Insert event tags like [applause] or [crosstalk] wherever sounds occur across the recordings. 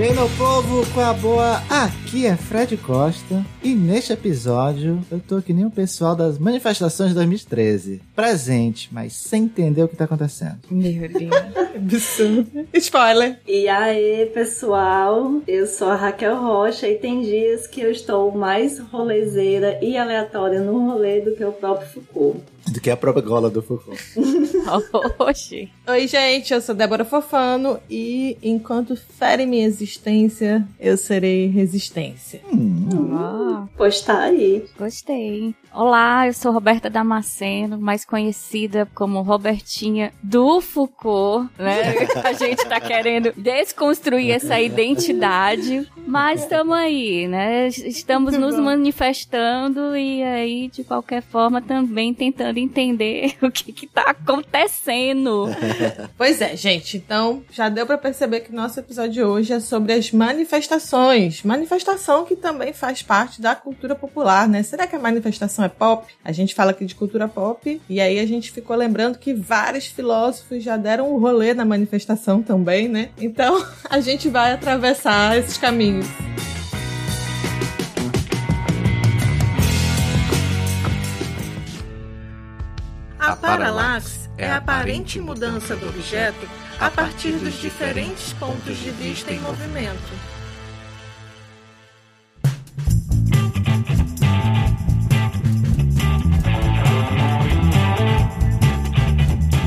E aí, meu povo, com a boa? Aqui é Fred Costa e neste episódio eu tô que nem o pessoal das manifestações de 2013. Presente, mas sem entender o que tá acontecendo. Meu Deus, [laughs] absurdo. Spoiler. E aí, pessoal, eu sou a Raquel Rocha e tem dias que eu estou mais rolezeira e aleatória no rolê do que o próprio Foucault. Do que a própria gola do Foucault. [laughs] Oxi. Oi, gente, eu sou Débora Fofano e enquanto fere minha existência, eu serei resistência. Hum. Ah, Pois tá aí. gostei. Olá, eu sou Roberta Damasceno, mais conhecida como Robertinha do Foucault, né? [laughs] A gente tá querendo desconstruir essa identidade, mas estamos aí, né? Estamos nos manifestando e aí, de qualquer forma, também tentando entender [laughs] o que que tá acontecendo. [laughs] Pois é, gente. Então, já deu pra perceber que nosso episódio de hoje é sobre as manifestações. Manifestação que também faz parte da cultura popular, né? Será que a manifestação é pop? A gente fala aqui de cultura pop e aí a gente ficou lembrando que vários filósofos já deram um rolê na manifestação também, né? Então, [laughs] a gente vai atravessar esses caminhos. A paralaxe é a aparente mudança do objeto a partir dos diferentes pontos de vista em movimento.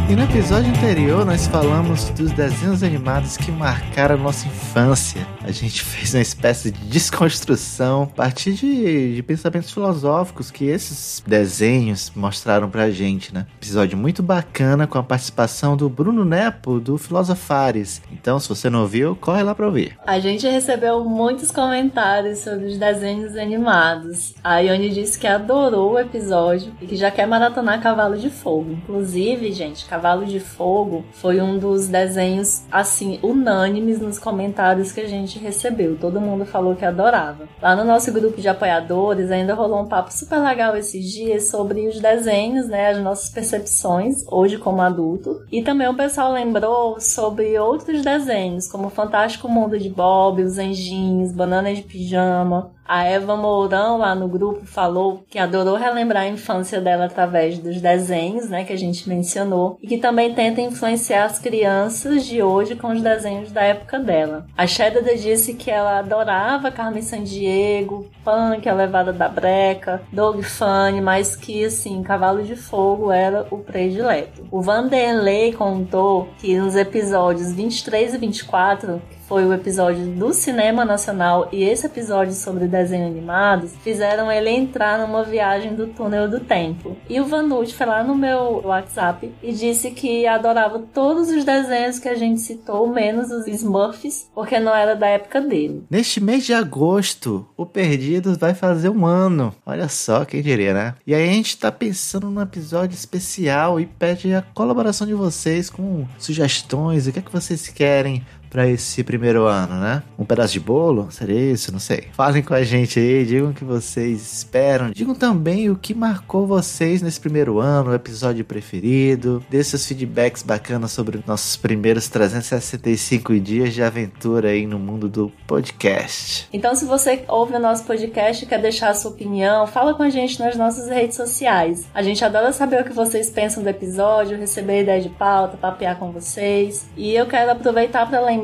E no episódio anterior nós falamos dos desenhos animados que marcaram nossa infância. A gente [laughs] fez uma espécie de desconstrução a partir de, de pensamentos filosóficos que esses desenhos mostraram pra gente, né? Episódio muito bacana com a participação do Bruno Nepo, do Filosofares. Então, se você não ouviu, corre lá pra ouvir. A gente recebeu muitos comentários sobre os desenhos animados. A Ione disse que adorou o episódio e que já quer maratonar Cavalo de Fogo. Inclusive, gente, Cavalo de Fogo foi um dos desenhos, assim, unânimes nos comentários que a gente recebeu. Todo mundo falou que adorava. Lá no nosso grupo de apoiadores ainda rolou um papo super legal esses dias sobre os desenhos, né? As nossas percepções, hoje como adulto. E também o pessoal lembrou sobre outros desenhos, como o Fantástico Mundo de Bob, Os Anjinhos, Banana de Pijama. A Eva Mourão lá no grupo falou que adorou relembrar a infância dela através dos desenhos, né, que a gente mencionou, e que também tenta influenciar as crianças de hoje com os desenhos da época dela. A Shedda disse que ela adorava Carmen Sandiego, Punk, A Levada da Breca, Dog Funny, mas que, assim, Cavalo de Fogo era o predileto. O Vanderlei contou que nos episódios 23 e 24, foi o episódio do Cinema Nacional e esse episódio sobre desenho animados fizeram ele entrar numa viagem do túnel do tempo. E o Vanucci foi lá no meu WhatsApp e disse que adorava todos os desenhos que a gente citou, menos os Smurfs, porque não era da época dele. Neste mês de agosto, o Perdidos vai fazer um ano. Olha só, quem diria, né? E aí a gente tá pensando num episódio especial e pede a colaboração de vocês com sugestões, o que é que vocês querem para esse primeiro ano, né? Um pedaço de bolo? Seria isso? Não sei. Falem com a gente aí, digam o que vocês esperam. Digam também o que marcou vocês nesse primeiro ano, o episódio preferido. Dê seus feedbacks bacanas sobre nossos primeiros 365 dias de aventura aí no mundo do podcast. Então, se você ouve o nosso podcast e quer deixar a sua opinião, fala com a gente nas nossas redes sociais. A gente adora saber o que vocês pensam do episódio, receber ideia de pauta, papear com vocês. E eu quero aproveitar para lembrar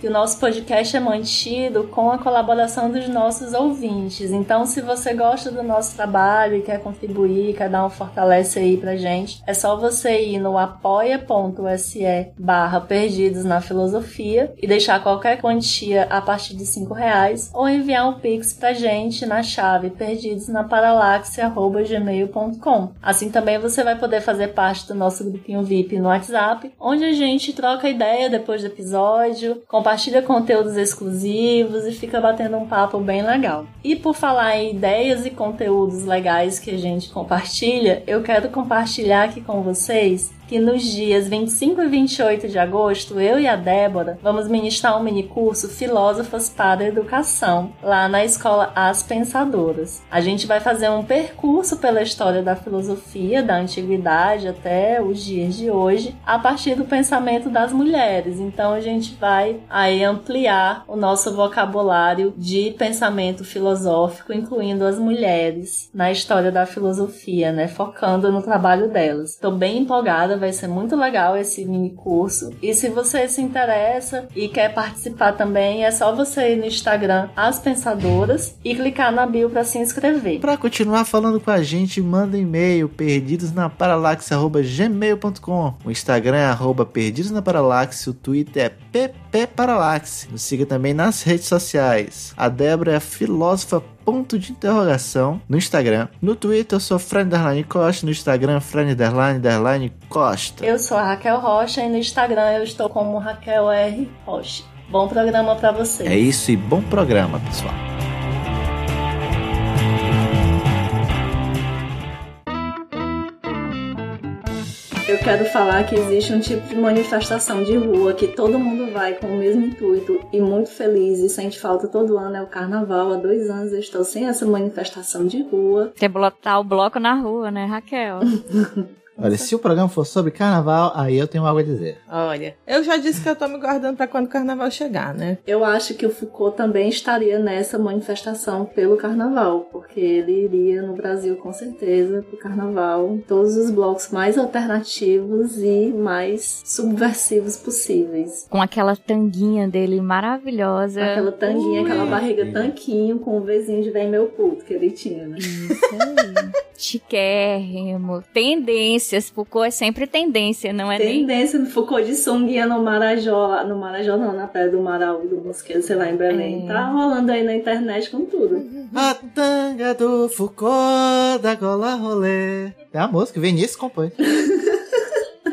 que o nosso podcast é mantido com a colaboração dos nossos ouvintes. Então, se você gosta do nosso trabalho e quer contribuir, quer dar um fortalece aí pra gente, é só você ir no apoia.se barra perdidos na filosofia e deixar qualquer quantia a partir de 5 reais ou enviar um pix pra gente na chave perdidosnaparalaxe.gmail.com Assim também você vai poder fazer parte do nosso grupinho VIP no WhatsApp, onde a gente troca ideia depois do episódio, compartilha conteúdos exclusivos e fica batendo um papo bem legal. E por falar em ideias e conteúdos legais que a gente compartilha, eu quero compartilhar aqui com vocês que nos dias 25 e 28 de agosto, eu e a Débora vamos ministrar um mini curso Filósofas para Educação, lá na escola As Pensadoras. A gente vai fazer um percurso pela história da filosofia, da antiguidade até os dias de hoje, a partir do pensamento das mulheres. Então a gente vai aí ampliar o nosso vocabulário de pensamento filosófico, incluindo as mulheres na história da filosofia, né? Focando no trabalho delas. Estou bem empolgada, vai ser muito legal esse mini curso. E se você se interessa e quer participar também, é só você ir no Instagram As Pensadoras e clicar na bio para se inscrever. Para continuar falando com a gente, manda e-mail perdidosnaparalaxe@gmail.com. O Instagram é arroba perdidos na paralaxe, o Twitter é ppparalaxe. Nos siga também nas redes sociais. A Débora é filósofa ponto de interrogação no Instagram. No Twitter eu sou Fran Costa, no Instagram Fran Costa. Eu sou a Raquel Rocha e no Instagram eu estou como Raquel R. Rocha. Bom programa para você. É isso e bom programa, pessoal. Eu quero falar que existe um tipo de manifestação de rua que todo mundo vai com o mesmo intuito e muito feliz e sente falta todo ano é o carnaval. Há dois anos eu estou sem essa manifestação de rua. Tem botar o bloco na rua, né, Raquel? [laughs] Olha, se o programa for sobre carnaval, aí eu tenho algo a dizer. Olha, eu já disse que eu tô me guardando para quando o carnaval chegar, né? Eu acho que o Foucault também estaria nessa manifestação pelo carnaval, porque ele iria no Brasil com certeza pro carnaval, todos os blocos mais alternativos e mais subversivos possíveis. Com aquela tanguinha dele maravilhosa. Aquela tanguinha, Ui. aquela barriga tanquinho com o vizinho de vem meu puto que ele tinha, né? Isso aí. [laughs] Chiquérrimo. Tendência tendências. Foucault é sempre tendência, não é tendência nem... Foucault de sunguinha no Marajó, no Marajó não, na Praia do Marau, do Mosqueiro, sei lá, em Belém. É. Tá rolando aí na internet com tudo. A tanga do Foucault, da gola rolê. É a música, Vinícius compõe. [laughs]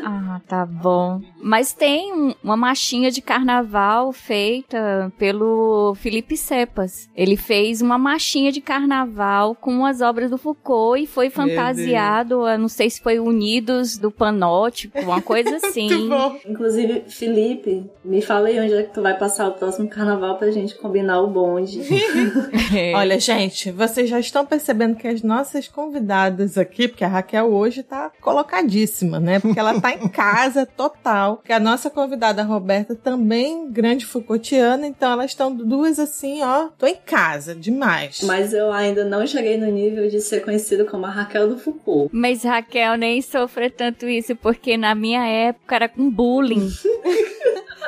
Ah, tá bom. Mas tem uma machinha de carnaval feita pelo Felipe Cepas. Ele fez uma machinha de carnaval com as obras do Foucault e foi fantasiado, não sei se foi Unidos do Panótipo, uma coisa [laughs] assim. Inclusive, Felipe, me fala aí onde é que tu vai passar o próximo carnaval pra gente combinar o bonde. [laughs] Olha, gente, vocês já estão percebendo que as nossas convidadas aqui, porque a Raquel hoje tá colocadíssima, né? Porque ela tá em casa total. Que a nossa convidada Roberta também grande Foucaultiana, então elas estão duas assim, ó, tô em casa demais. Mas eu ainda não cheguei no nível de ser conhecida como a Raquel do Foucault. Mas Raquel nem sofre tanto isso, porque na minha época era com bullying. [laughs]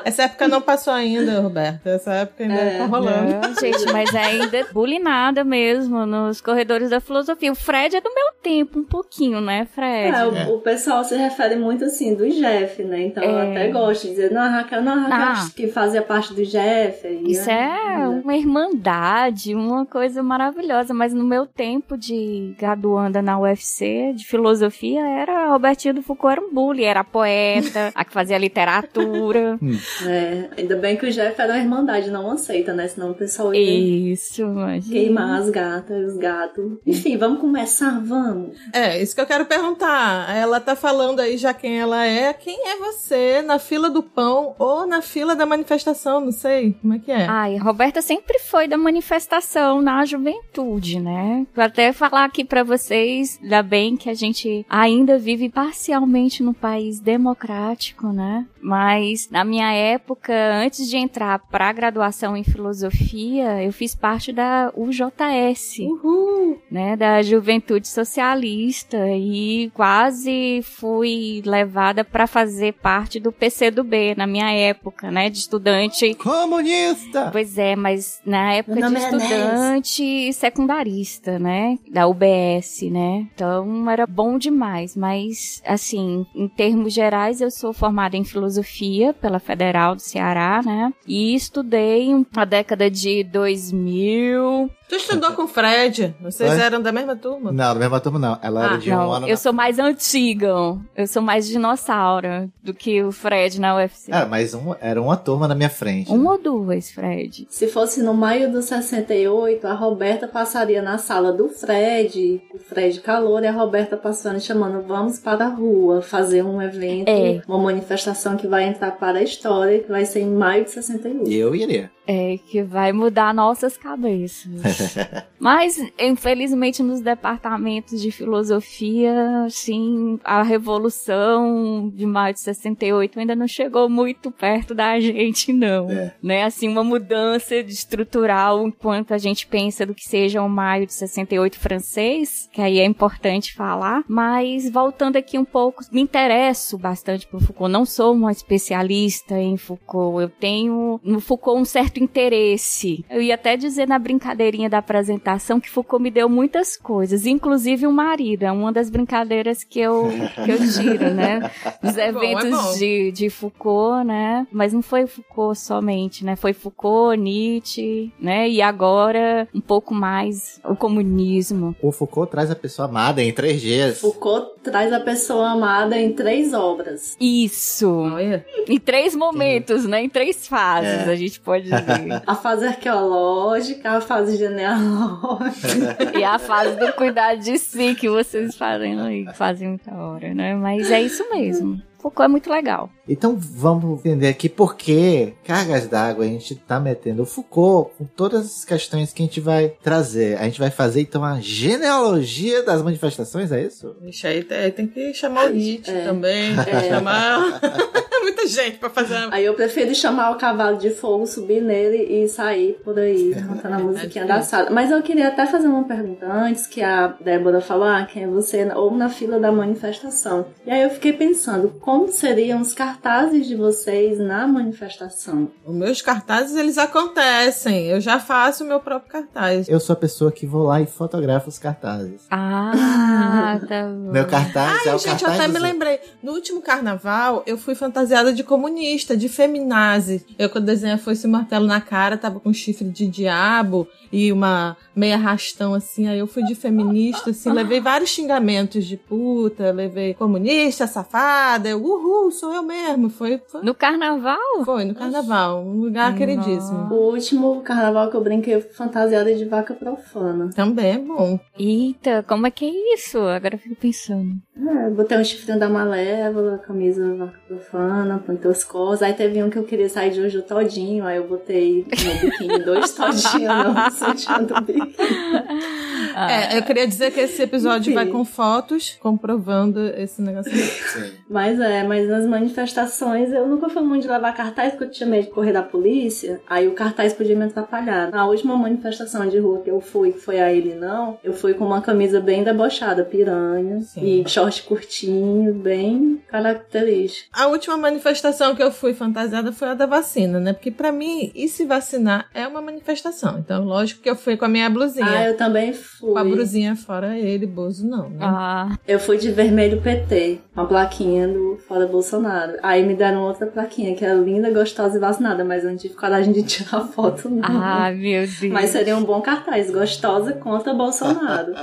Essa época não passou ainda, Roberta. Essa época ainda é, tá rolando. Não, gente, mas ainda bulinada mesmo nos corredores da filosofia. O Fred é do meu tempo, um pouquinho, né, Fred? É, o, o pessoal se refere muito assim do Jeff, né? Então é. eu até gosto de dizer, não, a Raquel, não, a Raquel ah, que fazia parte do Jeff. Isso é, é uma irmandade, uma coisa maravilhosa. Mas no meu tempo de graduanda na UFC, de filosofia, era Robertinho do Foucault era um bully, era poeta, [laughs] a que fazia literatura. É, ainda bem que o Jeff era uma irmandade, não aceita, né? Senão o pessoal ia Isso, imagina. queimar as gatas, os gatos. Enfim, vamos começar, vamos. É, isso que eu quero perguntar. Ela tá falando aí já quem ela é. Quem é você na fila do pão ou na fila da manifestação? Não sei. Como é que é? Ai, Roberta sempre foi da manifestação na juventude, né? Vou até falar aqui para vocês, ainda bem que a gente ainda vive parcialmente no país democrático, né? Mas na minha época, antes de entrar para a graduação em filosofia, eu fiz parte da UJS, Uhul. né, da Juventude Socialista e quase fui levada para fazer parte do PCdoB na minha época, né, de estudante comunista. Pois é, mas na época de é estudante é secundarista, né, da UBS, né? Então era bom demais, mas assim, em termos gerais, eu sou formada em filosofia pela Federal do Ceará, né? E estudei na década de 2000 Tu estudou com o Fred? Vocês Oi? eram da mesma turma? Não, da mesma turma não. Ela era Ah, de um Não, ano. eu na- sou mais antiga. Eu sou mais dinossauro do que o Fred na UFC. É, mas um, era uma turma na minha frente. Um ou duas, Fred? Se fosse no maio do 68, a Roberta passaria na sala do Fred, o Fred calor, e a Roberta passando e chamando, vamos para a rua, fazer um evento, É. uma manifestação que vai entrar para a história, que vai ser em maio de 68. E eu iria. É, que vai mudar nossas cabeças. [laughs] Mas, infelizmente, nos departamentos de filosofia, assim, a revolução de maio de 68 ainda não chegou muito perto da gente, não. É. Né? Assim, uma mudança de estrutural enquanto a gente pensa do que seja o maio de 68 francês, que aí é importante falar. Mas, voltando aqui um pouco, me interesso bastante por Foucault. Não sou uma especialista em Foucault. Eu tenho no Foucault um certo interesse. Eu ia até dizer na brincadeirinha da apresentação que Foucault me deu muitas coisas, inclusive um marido. É uma das brincadeiras que eu, que eu tiro, né? [laughs] Dos É bom, é eventos bom. de, de Foucault, né? Mas não foi Foucault somente, né? Foi Foucault, Nietzsche, né? E agora um pouco mais o comunismo. O Foucault traz a pessoa amada em três dias. Foucault traz a pessoa amada em três obras. Isso. Olha. Em três momentos, né? Em três fases, É. a gente pode dizer. [laughs] A fase arqueológica, a fase genealógica. e a fase do cuidado de si que vocês fazem aí, que fazem muita hora, né? Mas é isso mesmo. Foucault é muito legal. Então vamos entender aqui por que cargas d'água a gente tá metendo o Foucault com todas as questões que a gente vai trazer. A gente vai fazer então a genealogia das manifestações, é isso? Ixi, aí tem, tem que chamar o Nietzsche É. também. É. Chamar [laughs] muita gente pra fazer. Aí eu prefiro chamar o cavalo de fogo, subir nele e sair por aí, [laughs] cantando a musiquinha da sala. Mas eu queria até fazer uma pergunta antes, que a Débora falou, ah, quem é você? Ou na fila da manifestação. E aí eu fiquei pensando, como seriam os cartazes de vocês na manifestação? Os meus cartazes, eles acontecem. Eu já faço o meu próprio cartaz. Eu sou a pessoa que vou lá e fotografo os cartazes. Ah, [laughs] tá bom. Meu cartaz é Ai, o gente, eu cartaz até me lembrei. No último carnaval, eu fui fantasiada de comunista, de feminazi. Eu, quando desenhei fosse martelo na cara, tava com chifre de diabo e uma meia rastão assim. Aí eu fui de feminista, assim. Levei vários xingamentos de puta, levei comunista, safada. Eu, uhul, sou eu mesmo. Foi, foi, No carnaval? foi no carnaval. Um lugar Nossa. queridíssimo. O último carnaval que eu brinquei eu fui fantasiada de vaca profana. Também é bom. Eita, como é que é isso? Agora eu fico pensando. É, botei um chifrinho da Malévola, camisa profana, põe toscosa. Aí teve um que eu queria sair de hoje todinho, aí eu botei no biquíni dois todinhos no [laughs] sutiã do biquíni. Ah, É, eu queria dizer que esse episódio Enfim. vai com fotos comprovando esse negócio. Sim. Mas é, mas nas manifestações eu nunca fui muito de levar cartaz porque eu tinha medo de correr da polícia. Aí o cartaz podia me atrapalhar. Na última manifestação de rua que eu fui, que foi a ele não, eu fui com uma camisa bem debochada, piranha, Sim. e short curtinho, bem característico. A última manifestação que eu fui fantasiada foi a da vacina, né? Porque pra mim, e se vacinar é uma manifestação. Então, lógico que eu fui com a minha blusinha. Ah, eu também fui. Com a blusinha fora ele, Bozo não, né? ah, Eu fui de vermelho PT, uma plaquinha do Fora Bolsonaro. Aí me deram outra plaquinha, que é linda, gostosa e vacinada, mas eu não tive coragem de [laughs] tirar foto, não. ah, meu Deus. Mas seria um bom cartaz, gostosa contra Bolsonaro.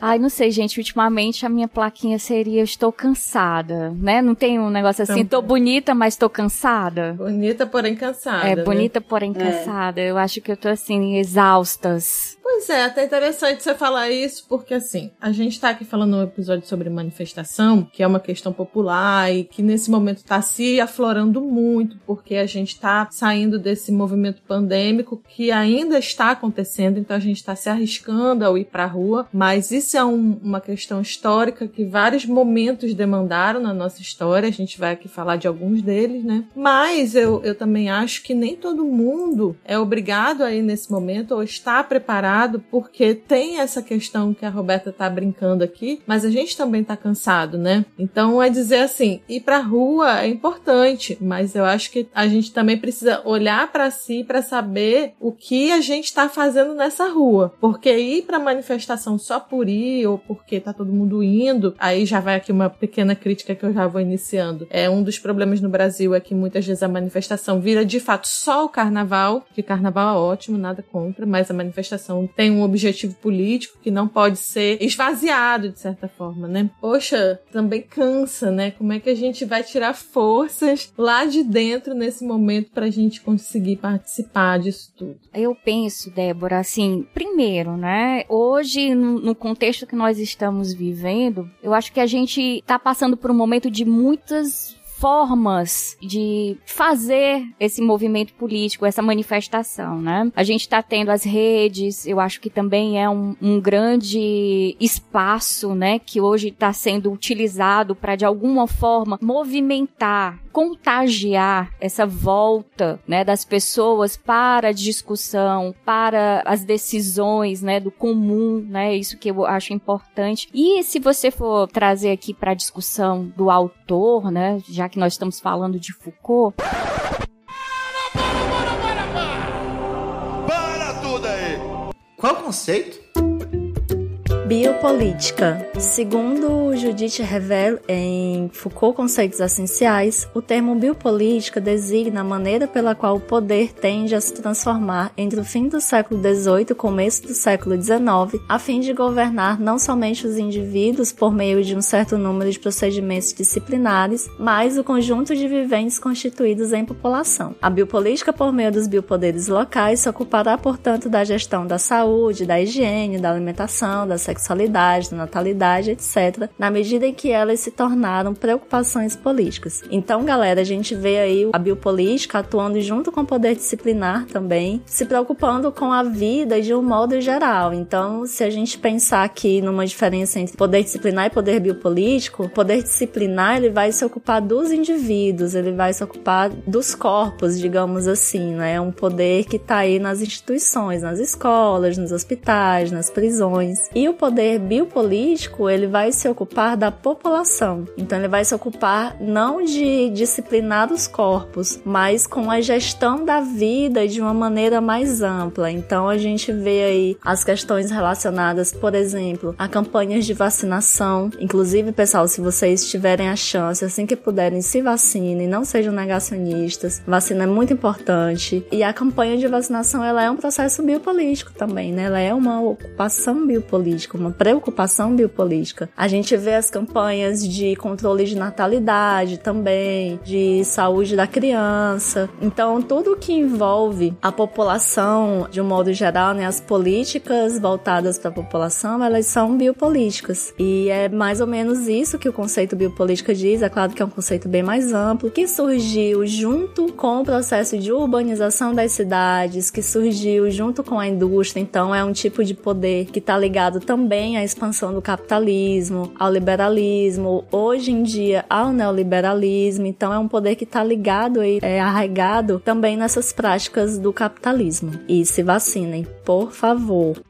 Ai, não sei, gente. Ultimamente a minha plaquinha seria Estou cansada, né? Não tem um negócio assim, tô bonita, mas tô cansada. Bonita, porém cansada. É, né? bonita, porém cansada. Eu acho que eu tô assim, exaustas. Pois é, até interessante você falar isso, porque assim, a gente tá aqui falando um episódio sobre manifestação, que é uma questão popular e que nesse momento tá se aflorando muito, porque a gente tá saindo desse movimento pandêmico que ainda está acontecendo, então a gente tá se arriscando ao ir pra rua, mas isso é um- uma questão histórica que vários momentos demandaram na nossa história, a gente vai aqui falar de alguns deles, né? Mas eu, eu também acho que nem todo mundo é obrigado aí nesse momento ou está preparado, porque tem essa questão que a Roberta tá brincando aqui, mas a gente também tá cansado, né? Então é dizer assim, ir pra rua é importante, mas eu acho que a gente também precisa olhar pra si pra saber o que a gente tá fazendo nessa rua, porque ir pra manifestação só por ir ou porque tá todo mundo indo, aí já vai aqui uma pequena crítica que eu já vou iniciando. É um dos problemas no Brasil é que muitas vezes a manifestação vira de fato só o carnaval, que carnaval é ótimo, nada contra, mas a manifestação tem um objetivo político que não pode ser esvaziado de certa forma, né? Poxa, também cansa, né? Como é que a gente vai tirar forças lá de dentro nesse momento para a gente conseguir participar disso tudo? Eu penso, Débora, assim, primeiro, né? Hoje, no, contexto que nós estamos vivendo, eu acho que a gente está passando por um momento de muitas formas de fazer esse movimento político, essa manifestação, né? A gente está tendo as redes, eu acho que também é um, um grande espaço, né, que hoje está sendo utilizado para de alguma forma movimentar contagiar essa volta, né, das pessoas para a discussão, para as decisões, né, do comum, né, isso que eu acho importante. E se você for trazer aqui para a discussão do autor, né, já que nós estamos falando de Foucault, Para, para, para, para! Para tudo aí! Qual o conceito? Biopolítica. Segundo Judith Revel em Foucault Conceitos Essenciais, o termo biopolítica designa a maneira pela qual o poder tende a se transformar entre o fim do século XVIII e o começo do século XIX, a fim de governar não somente os indivíduos por meio de um certo número de procedimentos disciplinares, mas o conjunto de viventes constituídos em população. A biopolítica, por meio dos biopoderes locais, se ocupará, portanto, da gestão da saúde, da higiene, da alimentação, da sexualidade, sexualidade, da natalidade, etc., na medida em que elas se tornaram preocupações políticas. Então, galera, a gente vê aí a biopolítica atuando junto com o poder disciplinar também, se preocupando com a vida de um modo geral. Então, se a gente pensar aqui numa diferença entre poder disciplinar e poder biopolítico, poder disciplinar ele vai se ocupar dos indivíduos, ele vai se ocupar dos corpos, digamos assim, né? É um poder que está aí nas instituições, nas escolas, nos hospitais, nas prisões. E o poder poder biopolítico, ele vai se ocupar da população. Então ele vai se ocupar não de disciplinar os corpos, mas com a gestão da vida de uma maneira mais ampla. Então a gente vê aí as questões relacionadas, por exemplo, a campanhas de vacinação. Inclusive, pessoal, se vocês tiverem a chance, assim que puderem, se vacinem, não sejam negacionistas. Vacina é muito importante. E a campanha de vacinação, ela é um processo biopolítico também, né? Ela é uma ocupação biopolítica, uma preocupação biopolítica. A gente vê as campanhas de controle de natalidade também, de saúde da criança. Então, tudo que envolve a população, de um modo geral, né, as políticas voltadas para a população, elas são biopolíticas. E é mais ou menos isso que o conceito biopolítica diz. É claro que é um conceito bem mais amplo, que surgiu junto com o processo de urbanização das cidades, que surgiu junto com a indústria. Então, é um tipo de poder que está ligado também também à expansão do capitalismo, ao liberalismo, hoje em dia ao neoliberalismo. Então é um poder que está ligado e é arraigado também nessas práticas do capitalismo. E se vacinem, por favor.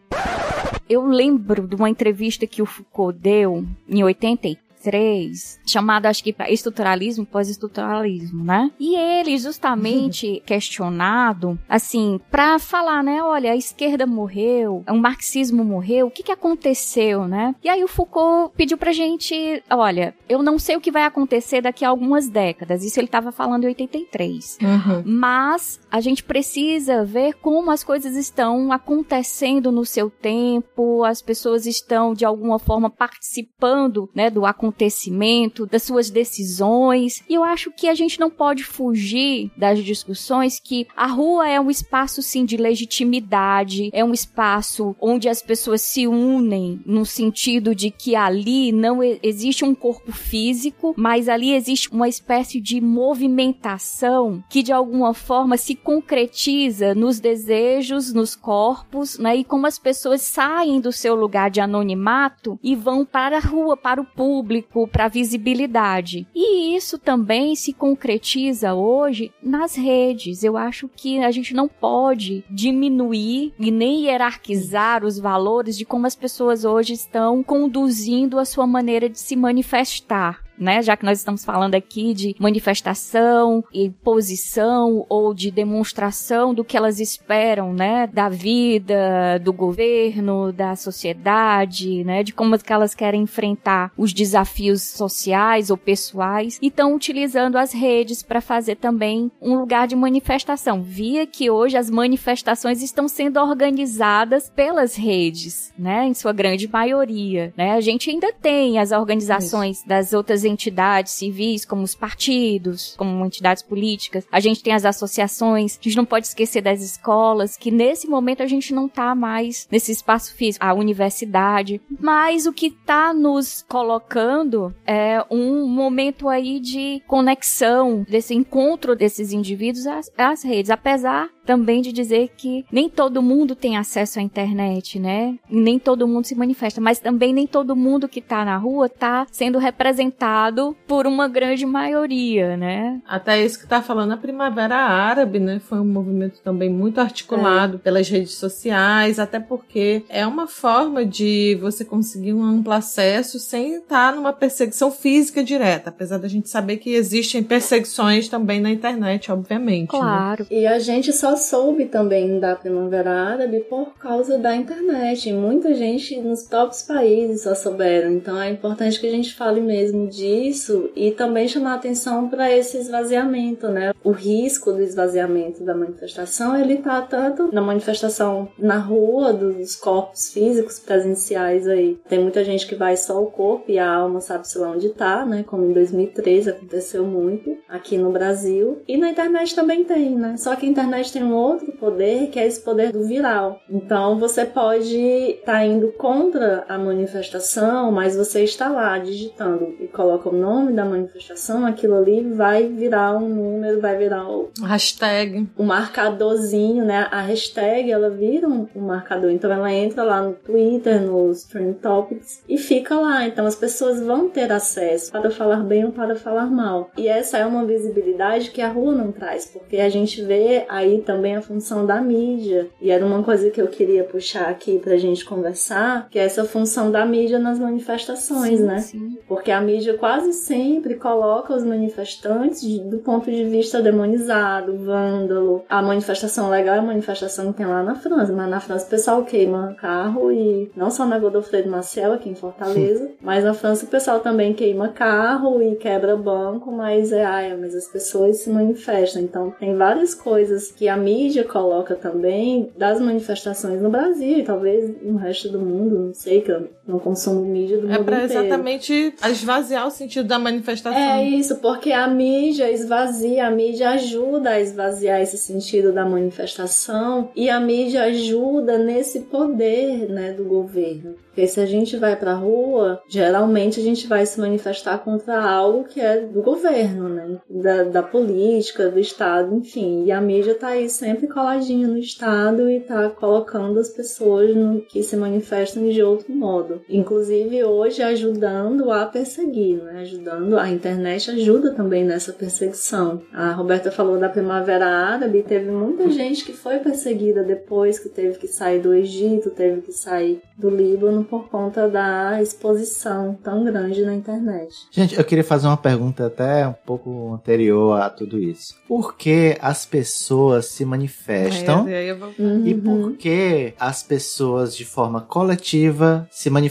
Eu lembro de uma entrevista que o Foucault deu em 83 3, chamado acho que para estruturalismo, pós-estruturalismo, né? E ele justamente questionado, assim, para falar, né, olha, a esquerda morreu, o marxismo morreu, o que que aconteceu, né? E aí o Foucault pediu pra gente, olha, eu não sei o que vai acontecer daqui a algumas décadas, isso ele estava falando em 83. Uhum. Mas a gente precisa ver como as coisas estão acontecendo no seu tempo, as pessoas estão de alguma forma participando, né, do acontecimento acontecimento, das suas decisões. E eu acho que a gente não pode fugir das discussões que a rua é um espaço sim de legitimidade, é um espaço onde as pessoas se unem no sentido de que ali não existe um corpo físico, mas ali existe uma espécie de movimentação que de alguma forma se concretiza nos desejos, nos corpos, né? E como as pessoas saem do seu lugar de anonimato e vão para a rua, para o público público, para visibilidade. E isso também se concretiza hoje nas redes. Eu acho que a gente não pode diminuir e nem hierarquizar os valores de como as pessoas hoje estão conduzindo a sua maneira de se manifestar né? Já que nós estamos falando aqui de manifestação e posição ou de demonstração do que elas esperam, né? Da vida, do governo, da sociedade, né? De como que elas querem enfrentar os desafios sociais ou pessoais e estão utilizando as redes para fazer também um lugar de manifestação. Via que hoje as manifestações estão sendo organizadas pelas redes, né? Em sua grande maioria, né? A gente ainda tem as organizações Isso. das outras entidades civis, como os partidos, como entidades políticas. A gente tem as associações. A gente não pode esquecer das escolas, que nesse momento a gente não tá mais nesse espaço físico, a universidade. Mas o que tá nos colocando é um momento aí de conexão, desse encontro desses indivíduos às, às redes. Apesar também de dizer que nem todo mundo tem acesso à internet, né? Nem todo mundo se manifesta, mas também nem todo mundo que tá na rua tá sendo representado por uma grande maioria, né? Até isso que tá falando a Primavera Árabe, né? Foi um movimento também muito articulado é. pelas redes sociais, até porque é uma forma de você conseguir um amplo acesso sem estar numa perseguição física direta, apesar da gente saber que existem perseguições também na internet, obviamente. Né? Claro. Né? E a gente só soube também da Primavera Árabe por causa da internet. Muita gente nos próprios países só souberam. Então é importante que a gente fale mesmo disso e também chamar atenção para esse esvaziamento, né? O risco do esvaziamento da manifestação, ele tá tanto na manifestação na rua, dos corpos físicos presenciais aí. Tem muita gente que vai só o corpo e a alma sabe-se lá onde tá, né? Como em 2013 aconteceu muito aqui no Brasil. E na internet também tem, né? Só que a internet tem um outro poder que é esse poder do viral. Então você pode estar tá indo contra a manifestação, mas você está lá digitando e coloca o nome da manifestação, aquilo ali vai virar um número, vai virar o hashtag, o marcadorzinho, né? A hashtag ela vira um, um marcador, então ela entra lá no Twitter, nos Trend Topics e fica lá. Então as pessoas vão ter acesso para falar bem ou para falar mal. E essa é uma visibilidade que a rua não traz, porque a gente vê aí também a função da mídia. E era uma coisa que eu queria puxar aqui pra gente conversar, que é essa função da mídia nas manifestações, sim, né? Sim. Porque a mídia quase sempre coloca os manifestantes do ponto de vista demonizado, vândalo. A manifestação legal é a manifestação que tem lá na França, mas na França o pessoal queima carro e não só na Godofredo Marcel aqui em Fortaleza, sim. [laughs] mas na França o pessoal também queima carro e quebra banco, mas é, ai, mas as pessoas se manifestam. Então tem várias coisas que a mídia coloca também das manifestações no Brasil e talvez no resto do mundo, não sei, que eu não consumo mídia do é mundo inteiro. É pra exatamente esvaziar o sentido da manifestação. É isso, porque a mídia esvazia, a mídia ajuda a esvaziar esse sentido da manifestação e a mídia ajuda nesse poder, né, do governo. Porque se a gente vai pra rua, geralmente a gente vai se manifestar contra algo que é do governo, né? Da, da política, do Estado, enfim. E a mídia tá aí sempre coladinha no Estado e tá colocando as pessoas no, que se manifestam de outro modo. Inclusive hoje ajudando a perseguir, né? Ajudando, a internet ajuda também nessa perseguição. A Roberta falou da Primavera Árabe, teve muita gente que foi perseguida depois, que teve que sair do Egito, teve que sair do Líbano por conta da exposição tão grande na internet. Gente, eu queria fazer uma pergunta até um pouco anterior a tudo isso. Por que as pessoas se manifestam vou... e por que as pessoas de forma coletiva se manifestam?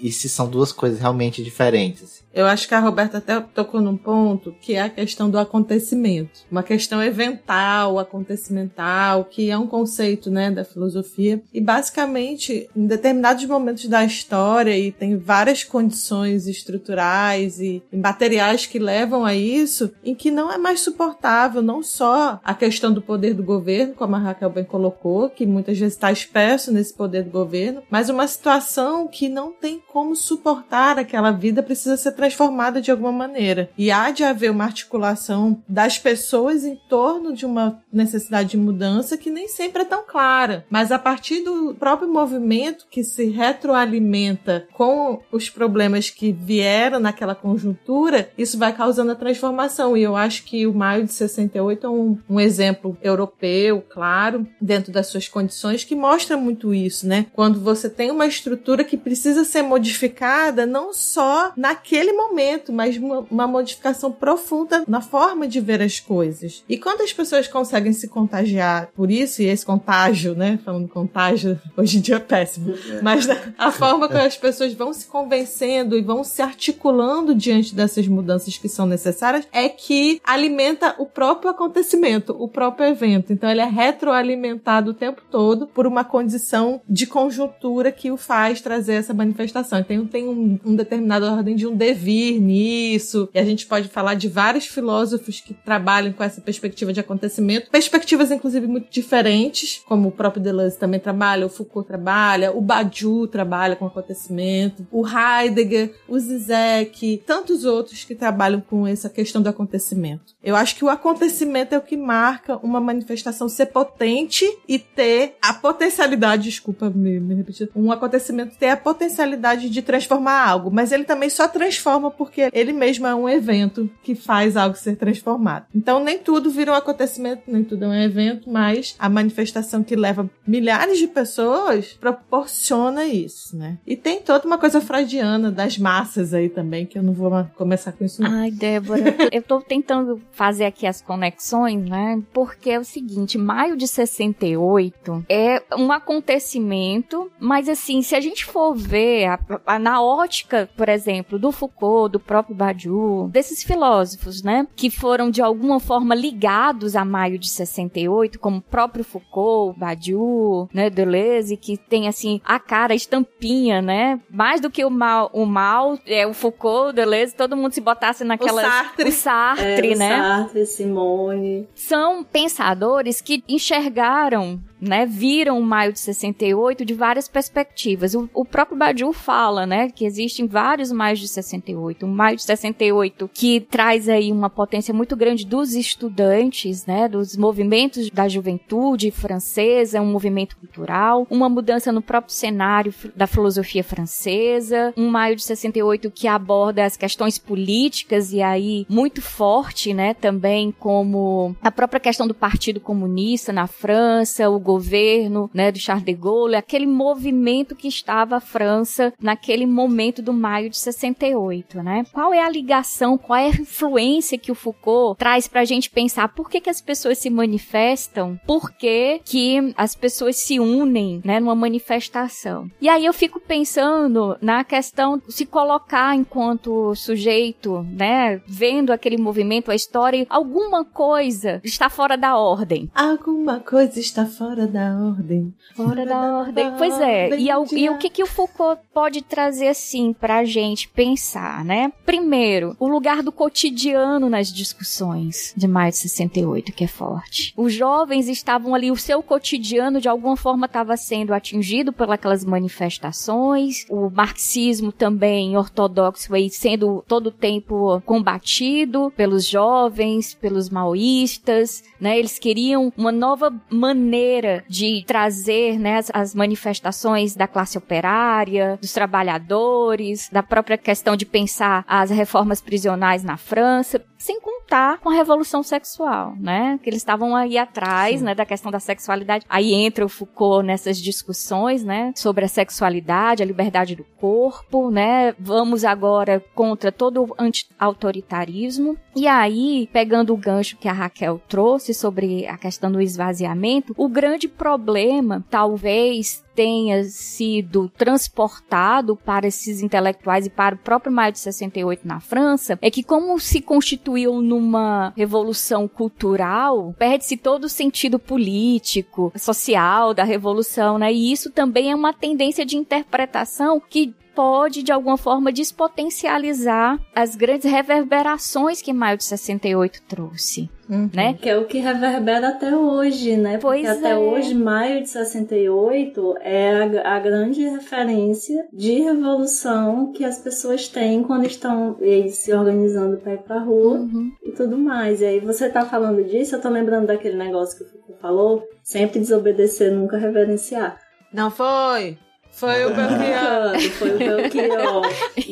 E se são duas coisas realmente diferentes? Eu acho que a Roberta até tocou num ponto que é a questão do acontecimento. Uma questão evental, acontecimental, que é um conceito, né, da filosofia. E basicamente, em determinados momentos da história, e tem várias condições estruturais e materiais que levam a isso, em que não é mais suportável não só a questão do poder do governo, como a Raquel bem colocou, que muitas vezes está expresso nesse poder do governo, mas uma situação que não tem como suportar aquela vida precisa ser transformada de alguma maneira. E há de haver uma articulação das pessoas em torno de uma necessidade de mudança que nem sempre é tão clara. Mas a partir do próprio movimento que se retroalimenta com os problemas que vieram naquela conjuntura, isso vai causando a transformação. E eu acho que o Maio de 68 é um, um exemplo europeu, claro, dentro das suas condições, que mostra muito isso, né? Quando você tem uma estrutura que precisa ser modificada não só naquele naquele momento, mas uma, uma modificação profunda na forma de ver as coisas. E quando as pessoas conseguem se contagiar por isso, e esse contágio, né? Falando contágio, [laughs] hoje em dia é péssimo. Mas a forma como as pessoas vão se convencendo e vão se articulando diante dessas mudanças que são necessárias é que alimenta o próprio acontecimento, o próprio evento. Então ele é retroalimentado o tempo todo por uma condição de conjuntura que o faz trazer essa manifestação. Então tem um, um determinado ordem de um devir nisso. E a gente pode falar de vários filósofos que trabalham com essa perspectiva de acontecimento. Perspectivas, inclusive, muito diferentes, como o próprio Deleuze também trabalha, o Foucault trabalha, o Badiou trabalha com acontecimento, o Heidegger, o Zizek, tantos outros que trabalham com essa questão do acontecimento. Eu acho que o acontecimento é o que marca uma manifestação ser potente e ter a potencialidade, desculpa me, me repetir, um acontecimento ter a potencialidade de transformar algo, mas ele também só transforma porque ele mesmo é um evento que faz algo ser transformado. Então nem tudo vira um acontecimento, nem tudo é um evento, mas a manifestação que leva milhares de pessoas proporciona isso, né? E tem toda uma coisa freudiana das massas aí também, que eu não vou começar com isso não. Ai, Débora, [laughs] eu tô tentando fazer aqui as conexões, né? Porque é o seguinte, maio de 68 é um acontecimento, mas assim, se a gente for ver a, a, na ótica, por exemplo, do Foucault, do próprio Badiou, desses filósofos, né, que foram de alguma forma ligados a maio de 68, como o próprio Foucault, Badiou, né, Deleuze, que tem assim a cara, a estampinha, né? Mais do que o mal, o mal é o Foucault, Deleuze, todo mundo se botasse naquela o Sartre, o Sartre é, né? Sartre, Simone. São pensadores que enxergaram né, viram o maio de 68 de várias perspectivas. O, o próprio Badiou fala, né, que existem vários maios de 68. O maio de 68 que traz aí uma potência muito grande dos estudantes, né, dos movimentos da juventude francesa, um movimento cultural, uma mudança no próprio cenário da filosofia francesa, um maio de 68 que aborda as questões políticas e aí muito forte, né, também como a própria questão do Partido Comunista na França, o governo, né, do Charles de Gaulle, aquele movimento que estava a França naquele momento do maio de 68, né? Qual é a ligação, qual é a influência que o Foucault traz pra gente pensar por que, que as pessoas se manifestam, por que, que as pessoas se unem, né, numa manifestação. E aí eu fico pensando na questão se colocar enquanto sujeito, né, vendo aquele movimento, a história, alguma coisa está fora da ordem. Alguma coisa está fora da ordem. Fora da ordem. Pois é. E, ao, e o que, que o Foucault pode trazer assim pra gente pensar, né? Primeiro, o lugar do cotidiano nas discussões de maio de 68, que é forte. Os jovens estavam ali, o seu cotidiano de alguma forma estava sendo atingido por aquelas manifestações. O marxismo também ortodoxo aí sendo todo o tempo combatido pelos jovens, pelos maoístas, né? Eles queriam uma nova maneira de trazer né, as, as, manifestações da classe operária, dos trabalhadores, da própria questão de pensar as reformas prisionais na França, sem contar com a revolução sexual, né? Que eles estavam aí atrás, né, da questão da sexualidade. Aí entra o Foucault nessas discussões, né, sobre a sexualidade, a liberdade do corpo, né? Vamos agora contra todo o anti-autoritarismo. E aí, pegando o gancho que a Raquel trouxe sobre a questão do esvaziamento, o grande problema, talvez, tenha sido transportado para esses intelectuais e para o próprio maio de 68 na França é que como se constituiu numa revolução cultural, perde-se todo o sentido político, social da revolução, né? E isso também é uma tendência de interpretação que pode, de alguma forma, despotencializar as grandes reverberações que maio de 68 trouxe. Uhum. Né? Que é o que reverbera até hoje, né? Pois Porque até é. hoje, maio de 68 é a, a, grande referência de revolução que as pessoas têm quando estão se organizando para ir pra rua uhum. e tudo mais. E aí você tá falando disso, eu tô lembrando daquele negócio que o Foucault falou, sempre desobedecer, nunca reverenciar. Não foi? Foi o Belchior. Foi o Belchior.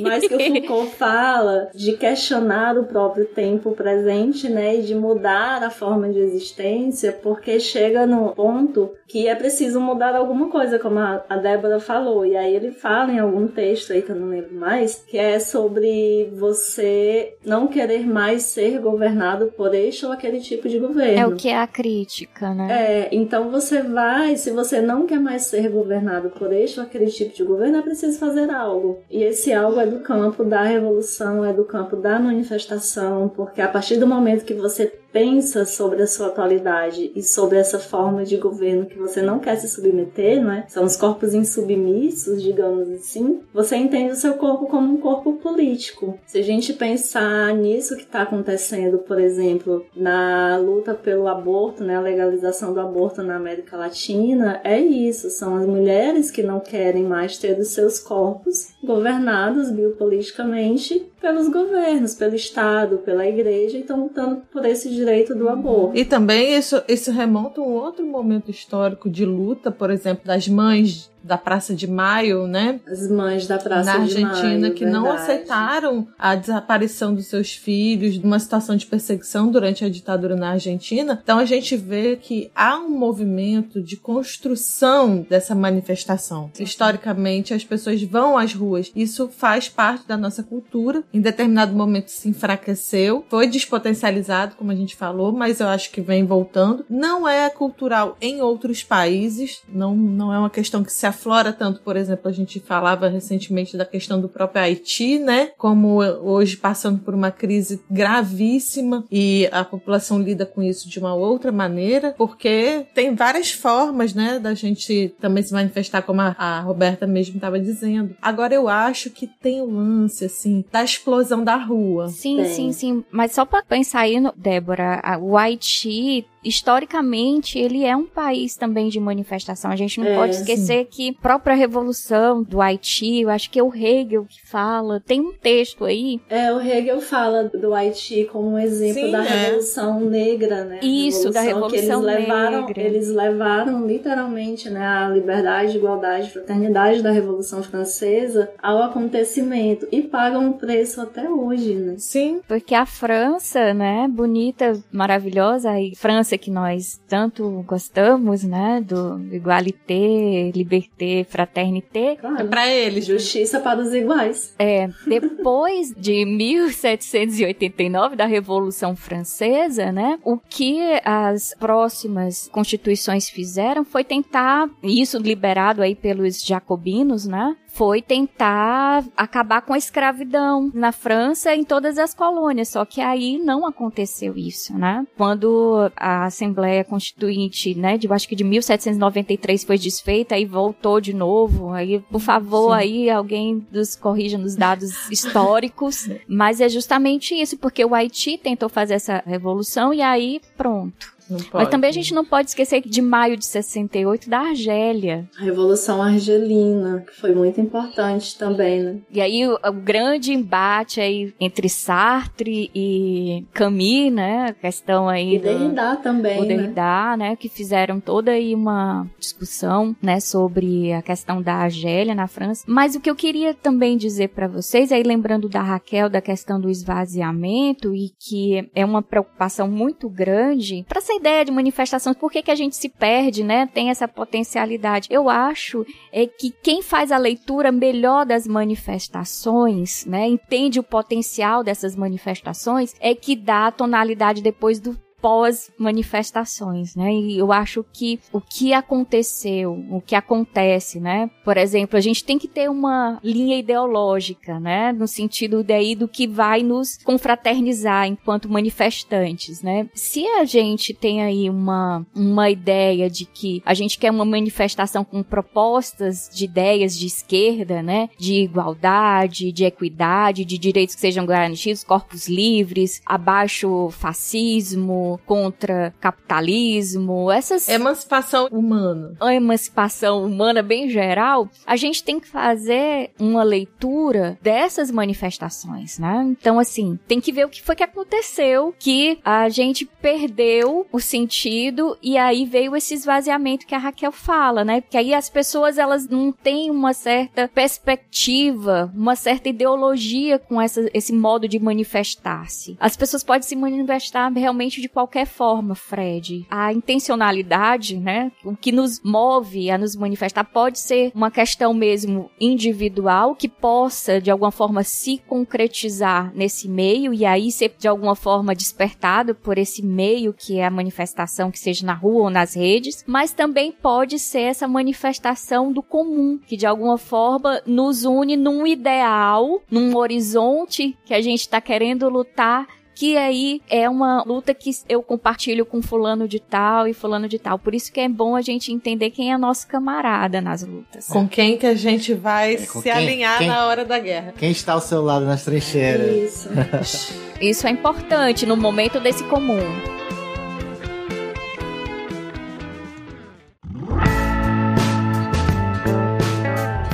Mas que o Foucault fala de questionar o próprio tempo presente, né? E de mudar a forma de existência, porque chega no ponto que é preciso mudar alguma coisa, como a, a Débora falou. E aí ele fala em algum texto aí que eu não lembro mais, que é sobre você não querer mais ser governado por este ou aquele tipo de governo. É o que é a crítica, né? É, então você vai, se você não quer mais ser governado por este ou aquele tipo de governo, é preciso fazer algo. E esse algo é do campo da revolução, é do campo da manifestação, porque a partir do momento que você pensa sobre a sua atualidade e sobre essa forma de governo que você não quer se submeter, não é? São os corpos insubmissos, digamos assim. Você entende o seu corpo como um corpo político. Se a gente pensar nisso que está acontecendo, por exemplo, na luta pelo aborto, né, a legalização do aborto na América Latina, é isso. São as mulheres que não querem mais ter os seus corpos governados biopoliticamente pelos governos, pelo Estado, pela igreja e estão lutando por esse direito do aborto. E também isso, isso remonta a um outro momento histórico de luta, por exemplo, das mães da Praça de Maio, né? As mães da Praça Na de Maio. Argentina, que não verdade. aceitaram a desaparição dos seus filhos, de uma situação de perseguição durante a ditadura na Argentina. Então a gente vê que há um movimento de construção dessa manifestação. Historicamente, as pessoas vão às ruas. Isso faz parte da nossa cultura. Em determinado momento se enfraqueceu, foi despotencializado, como a gente falou, mas eu acho que vem voltando. Não é cultural em outros países, não, não é uma questão que se aflora tanto, por exemplo, a gente falava recentemente da questão do próprio Haiti, né? Como hoje passando por uma crise gravíssima e a população lida com isso de uma outra maneira, porque tem várias formas, né, da gente também se manifestar, como a, a Roberta mesmo estava dizendo. Agora eu acho que tem o lance, assim, da explosão da rua. Sim, Tem. sim, sim. Mas só pra pensar aí, no, Débora, a- o Haiti, historicamente, ele é um país também de manifestação. A gente não É, pode esquecer que a própria revolução do Haiti, eu acho que é o Hegel que fala, tem um texto aí. É, o Hegel fala do Haiti como um exemplo Sim, da é. Revolução Negra, né? Isso, da que Revolução eles levaram, Negra. Eles levaram literalmente né, a liberdade, igualdade, fraternidade da Revolução Francesa ao acontecimento e pagam o preço até hoje, né? Sim, Porque a França, né, bonita, maravilhosa, e França que nós tanto gostamos, né, do igualité, liberté, fraternité, é Claro. pra eles. Justiça para os iguais. É, depois [laughs] de 1789, da Revolução Francesa, né, o que as próximas constituições fizeram foi tentar, isso liberado aí pelos jacobinos, né, foi tentar acabar com a escravidão na França em todas as colônias, só que aí não aconteceu isso, né? Quando a Assembleia Constituinte, né, de acho que de 1793 foi desfeita e voltou de novo, aí por favor, Sim. aí alguém nos corrija nos dados [laughs] históricos, mas é justamente isso, porque o Haiti tentou fazer essa revolução e aí pronto. Mas também a gente não pode esquecer de maio de 68 da Argélia, A Revolução Argelina, que foi muito importante também, né? E aí o, o grande embate aí entre Sartre e Camus, né? A questão aí E do Derrida também, o né? Derrida, né? Que fizeram toda aí uma discussão, né? Sobre a questão da Argélia na França. Mas o que eu queria também dizer pra vocês, aí lembrando da Raquel, da questão do esvaziamento e que é uma preocupação muito grande para essa ideia de manifestação, por que, que a gente se perde, né? Tem essa potencialidade. Eu acho é que quem faz a leitura melhor das manifestações, né, entende o potencial dessas manifestações, é que dá a tonalidade depois do pós-manifestações, né? E eu acho que o que aconteceu, o que acontece, né? Por exemplo, a gente tem que ter uma linha ideológica, né? No sentido daí do que vai nos confraternizar enquanto manifestantes, né? Se a gente tem aí uma, uma ideia de que a gente quer uma manifestação com propostas de ideias de esquerda, né? De igualdade, de equidade, de direitos que sejam garantidos, corpos livres, abaixo fascismo, contra capitalismo, essas emancipação humana. A emancipação humana bem geral, a gente tem que fazer uma leitura dessas manifestações, né? Então assim, tem que ver o que foi que aconteceu, que a gente perdeu o sentido e aí veio esse esvaziamento que a Raquel fala, né? Porque aí as pessoas elas não têm uma certa perspectiva, uma certa ideologia com essa, esse modo de manifestar-se. As pessoas podem se manifestar realmente de qualquer forma, Fred. A intencionalidade, né? O que nos move a nos manifestar pode ser uma questão mesmo individual que possa de alguma forma se concretizar nesse meio e aí ser de alguma forma despertado por esse meio que é a manifestação, que seja na rua ou nas redes, mas também pode ser essa manifestação do comum, que de alguma forma nos une num ideal, num horizonte que a gente está querendo lutar que aí é uma luta que eu compartilho com fulano de tal e fulano de tal. Por isso que é bom a gente entender quem é nosso camarada nas lutas. Com quem que a gente vai é, se quem, alinhar quem, na hora da guerra. Quem está ao seu lado nas trincheiras. Isso. isso é importante no momento desse comum.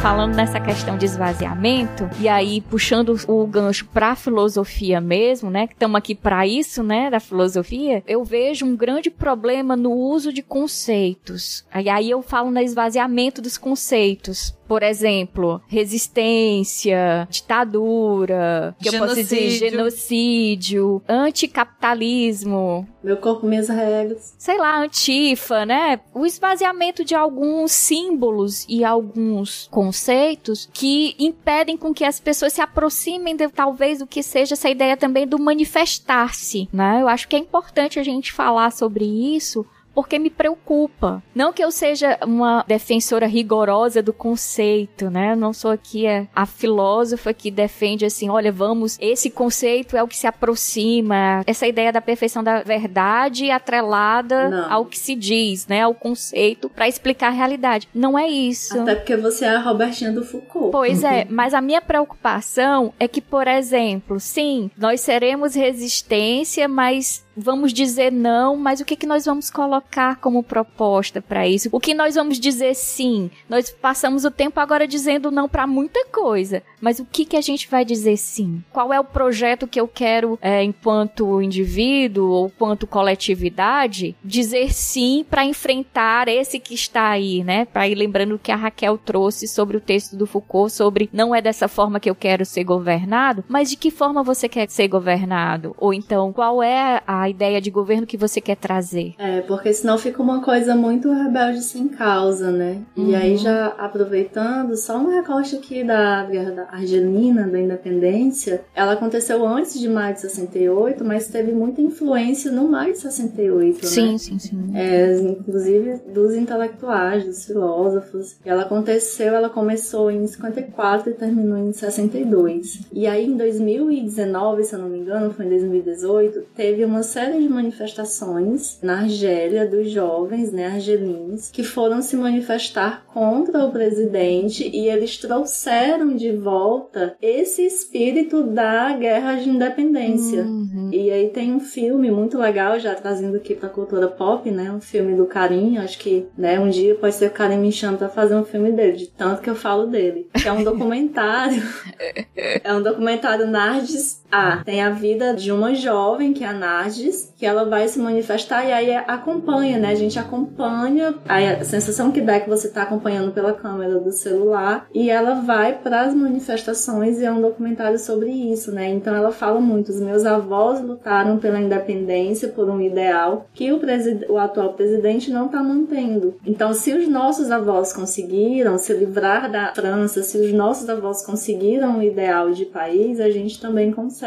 Falando nessa questão de esvaziamento, e aí puxando o gancho pra filosofia mesmo, né? Que estamos aqui para isso, né? Da filosofia, eu vejo um grande problema no uso de conceitos. E aí eu falo no esvaziamento dos conceitos. Por exemplo, resistência, ditadura, que genocídio. eu posso dizer genocídio, anticapitalismo. Meu corpo, minhas regras. Sei lá, antifa, né? O esvaziamento de alguns símbolos e alguns conceitos que impedem com que as pessoas se aproximem de talvez do que seja essa ideia também do manifestar-se, né? Eu acho que é importante a gente falar sobre isso, porque me preocupa. Não que eu seja uma defensora rigorosa do conceito, né? Eu não sou aqui a, a filósofa que defende assim, olha, vamos, esse conceito é o que se aproxima, essa ideia da perfeição da verdade atrelada não. ao que se diz, né? Ao conceito para explicar a realidade. Não é isso. Até porque você é a Robertinha do Foucault. Pois é, mas a minha preocupação é que, por exemplo, sim, nós seremos resistência, mas vamos dizer não, mas o que, que nós vamos colocar como proposta para isso? O que nós vamos dizer sim? Nós passamos o tempo agora dizendo não para muita coisa, mas o que, que a gente vai dizer sim? Qual é o projeto que eu quero, é, enquanto indivíduo ou quanto coletividade, dizer sim para enfrentar esse que está aí, né? Para ir lembrando o que a Raquel trouxe sobre o texto do Foucault, sobre não é dessa forma que eu quero ser governado, mas de que forma você quer ser governado? Ou então, qual é a a ideia de governo que você quer trazer. É, porque senão fica uma coisa muito rebelde sem causa, né? Uhum. E aí, já aproveitando, só um recorte aqui da Guerra da Argelina, da Independência, ela aconteceu antes de maio de 68, mas teve muita influência no maio de 68, sim, né? Sim, sim. É, inclusive dos intelectuais, dos filósofos. Ela aconteceu, ela começou em 54 e terminou em 62. E aí, em 2019, se eu não me engano, foi em 2018, teve uma série de manifestações na Argélia dos jovens, né, argelinos, que foram se manifestar contra o presidente e eles trouxeram de volta esse espírito da guerra de independência. Uhum. E aí tem um filme muito legal, já trazendo aqui pra cultura pop, né, um filme do Karim, acho que, né, um dia pode ser o Karim me chama pra fazer um filme dele, de tanto que eu falo dele. Que é um [laughs] documentário. [laughs] é um documentário Nardes A. Tem a vida de uma jovem, que é a Nardes, que ela vai se manifestar e aí acompanha, né? A gente acompanha a sensação que dá é que você está acompanhando pela câmera do celular e ela vai para as manifestações e é um documentário sobre isso, né? Então ela fala muito: os meus avós lutaram pela independência, por um ideal que o, o atual presidente não está mantendo. Então, se os nossos avós conseguiram se livrar da França, se os nossos avós conseguiram o ideal de país, a gente também consegue.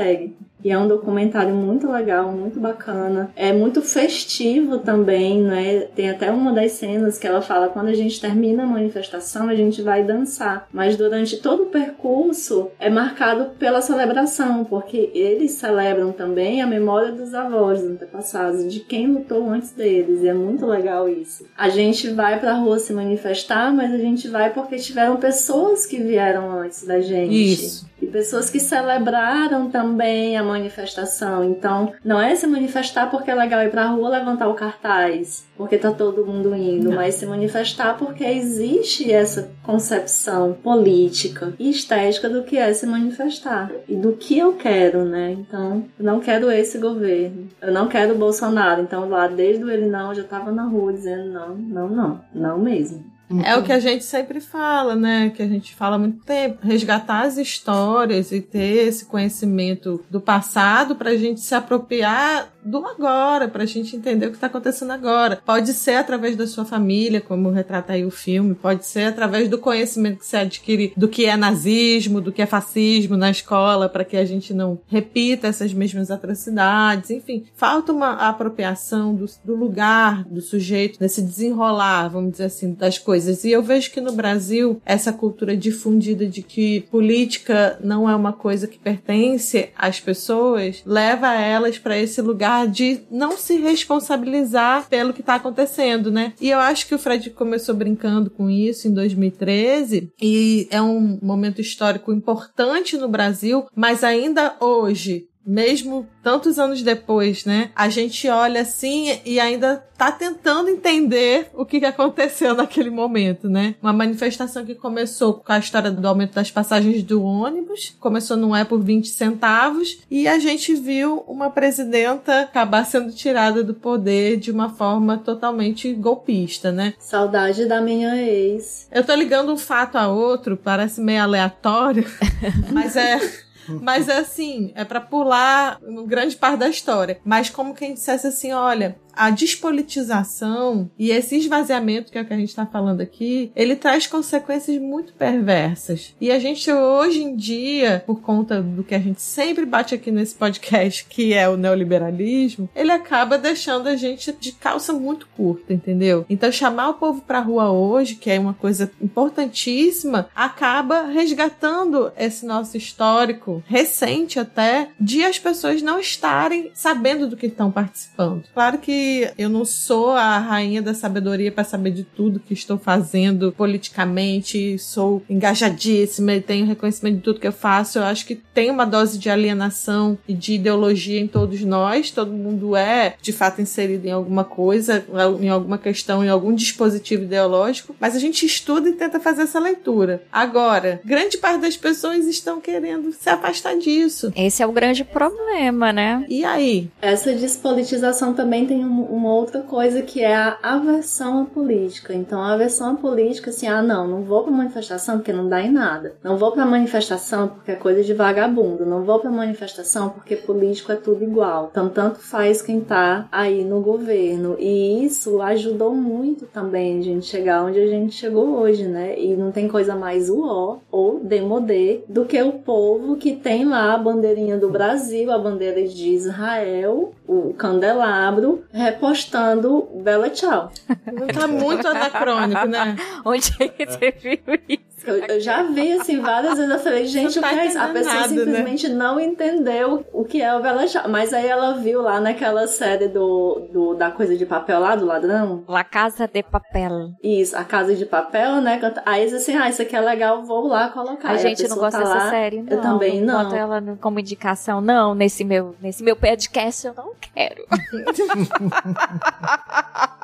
E é um documentário muito legal, muito bacana. É muito festivo também, né? Tem até uma das cenas que ela fala: quando a gente termina a manifestação, a gente vai dançar. Mas durante todo o percurso é marcado pela celebração, porque eles celebram também a memória dos avós, dos antepassados, de quem lutou antes deles. E é muito legal isso. A gente vai pra rua se manifestar, mas a gente vai porque tiveram pessoas que vieram antes da gente. Isso. E pessoas que celebraram também a manifestação. Então, não é se manifestar porque é legal ir pra rua levantar o cartaz, porque tá todo mundo indo, Não. mas se manifestar porque existe essa concepção política e estética do que é se manifestar e do que eu quero, né? Então, eu não quero esse governo, eu não quero o Bolsonaro. Então, lá desde o ele não, eu já tava na rua dizendo não, não, não, não mesmo. É o que a gente sempre fala, né? Que a gente fala há muito tempo. Resgatar as histórias e ter esse conhecimento do passado pra gente se apropriar do agora, pra gente entender o que tá acontecendo agora. Pode ser através da sua família, como retrata aí o filme, pode ser através do conhecimento que se adquire do que é nazismo, do que é fascismo na escola, para que a gente não repita essas mesmas atrocidades. Enfim, falta uma apropriação do, do lugar do sujeito nesse desenrolar, vamos dizer assim, das coisas. E eu vejo que no Brasil, essa cultura difundida de que política não é uma coisa que pertence às pessoas, leva elas para esse lugar de não se responsabilizar pelo que tá acontecendo, né? E eu acho que o Fred começou brincando com isso em 2013 e é um momento histórico importante no Brasil, mas ainda hoje mesmo tantos anos depois, né? A gente olha assim e ainda tá tentando entender o que aconteceu [laughs] naquele momento, né? Uma manifestação que começou com a história do aumento das passagens do ônibus, começou não é por 20 centavos, e a gente viu uma presidenta acabar sendo tirada do poder de uma forma totalmente golpista, né? Saudade da minha ex. Eu tô ligando um fato a outro, parece meio aleatório, [laughs] mas é. Mas é assim, é pra pular grande parte da história. Mas como quem dissesse assim, olha, a despolitização e esse esvaziamento que é o que a gente está falando aqui, ele traz consequências muito perversas. E a gente hoje em dia, por conta do que a gente sempre bate aqui nesse podcast, que é o neoliberalismo, ele acaba deixando a gente de calça muito curta, entendeu? Então chamar o povo pra rua hoje, que é uma coisa importantíssima, acaba resgatando esse nosso histórico recente até de as pessoas não estarem sabendo do que estão participando. Claro que eu não sou a rainha da sabedoria para saber de tudo que estou fazendo politicamente, sou engajadíssima e tenho reconhecimento de tudo que eu faço. Eu acho que tem uma dose de alienação e de ideologia em todos nós. Todo mundo é, de fato, inserido em alguma coisa, em alguma questão, em algum dispositivo ideológico, mas a gente estuda e tenta fazer essa leitura. Agora, grande parte das pessoas estão querendo se afastar disso. Esse é o grande problema, né? E aí? Essa despolitização também tem um- uma outra coisa que é a aversão à política. Então, a aversão à política, assim, ah, não, não vou pra manifestação porque não dá em nada. Não vou pra manifestação porque é coisa de vagabundo. Não vou pra manifestação porque político é tudo igual. Então, tanto faz quem tá aí no governo. E isso ajudou muito também a gente chegar onde a gente chegou hoje, né? E não tem coisa mais uó ou demodê do que o povo que tem lá a bandeirinha do Brasil, a bandeira de Israel, o candelabro, repostando Bela Tchau. Não tá muito anacrônico, né? [laughs] Onde é que você viu isso? Eu, eu já vi assim várias vezes, eu falei, gente, Não o tá que é isso? A pessoa nada, né? simplesmente não entendeu o que é o Bela. Mas aí ela viu lá naquela série do, do da coisa de papel lá, do ladrão, La Casa de Papel. isso, a casa de papel, né? Aí eles assim, ah, isso aqui é legal, vou lá colocar. A Aí gente não pessoa gosta tá dessa lá, série, não. Eu também não. Boto ela como indicação, não. Nesse meu, nesse meu podcast eu não quero. [laughs]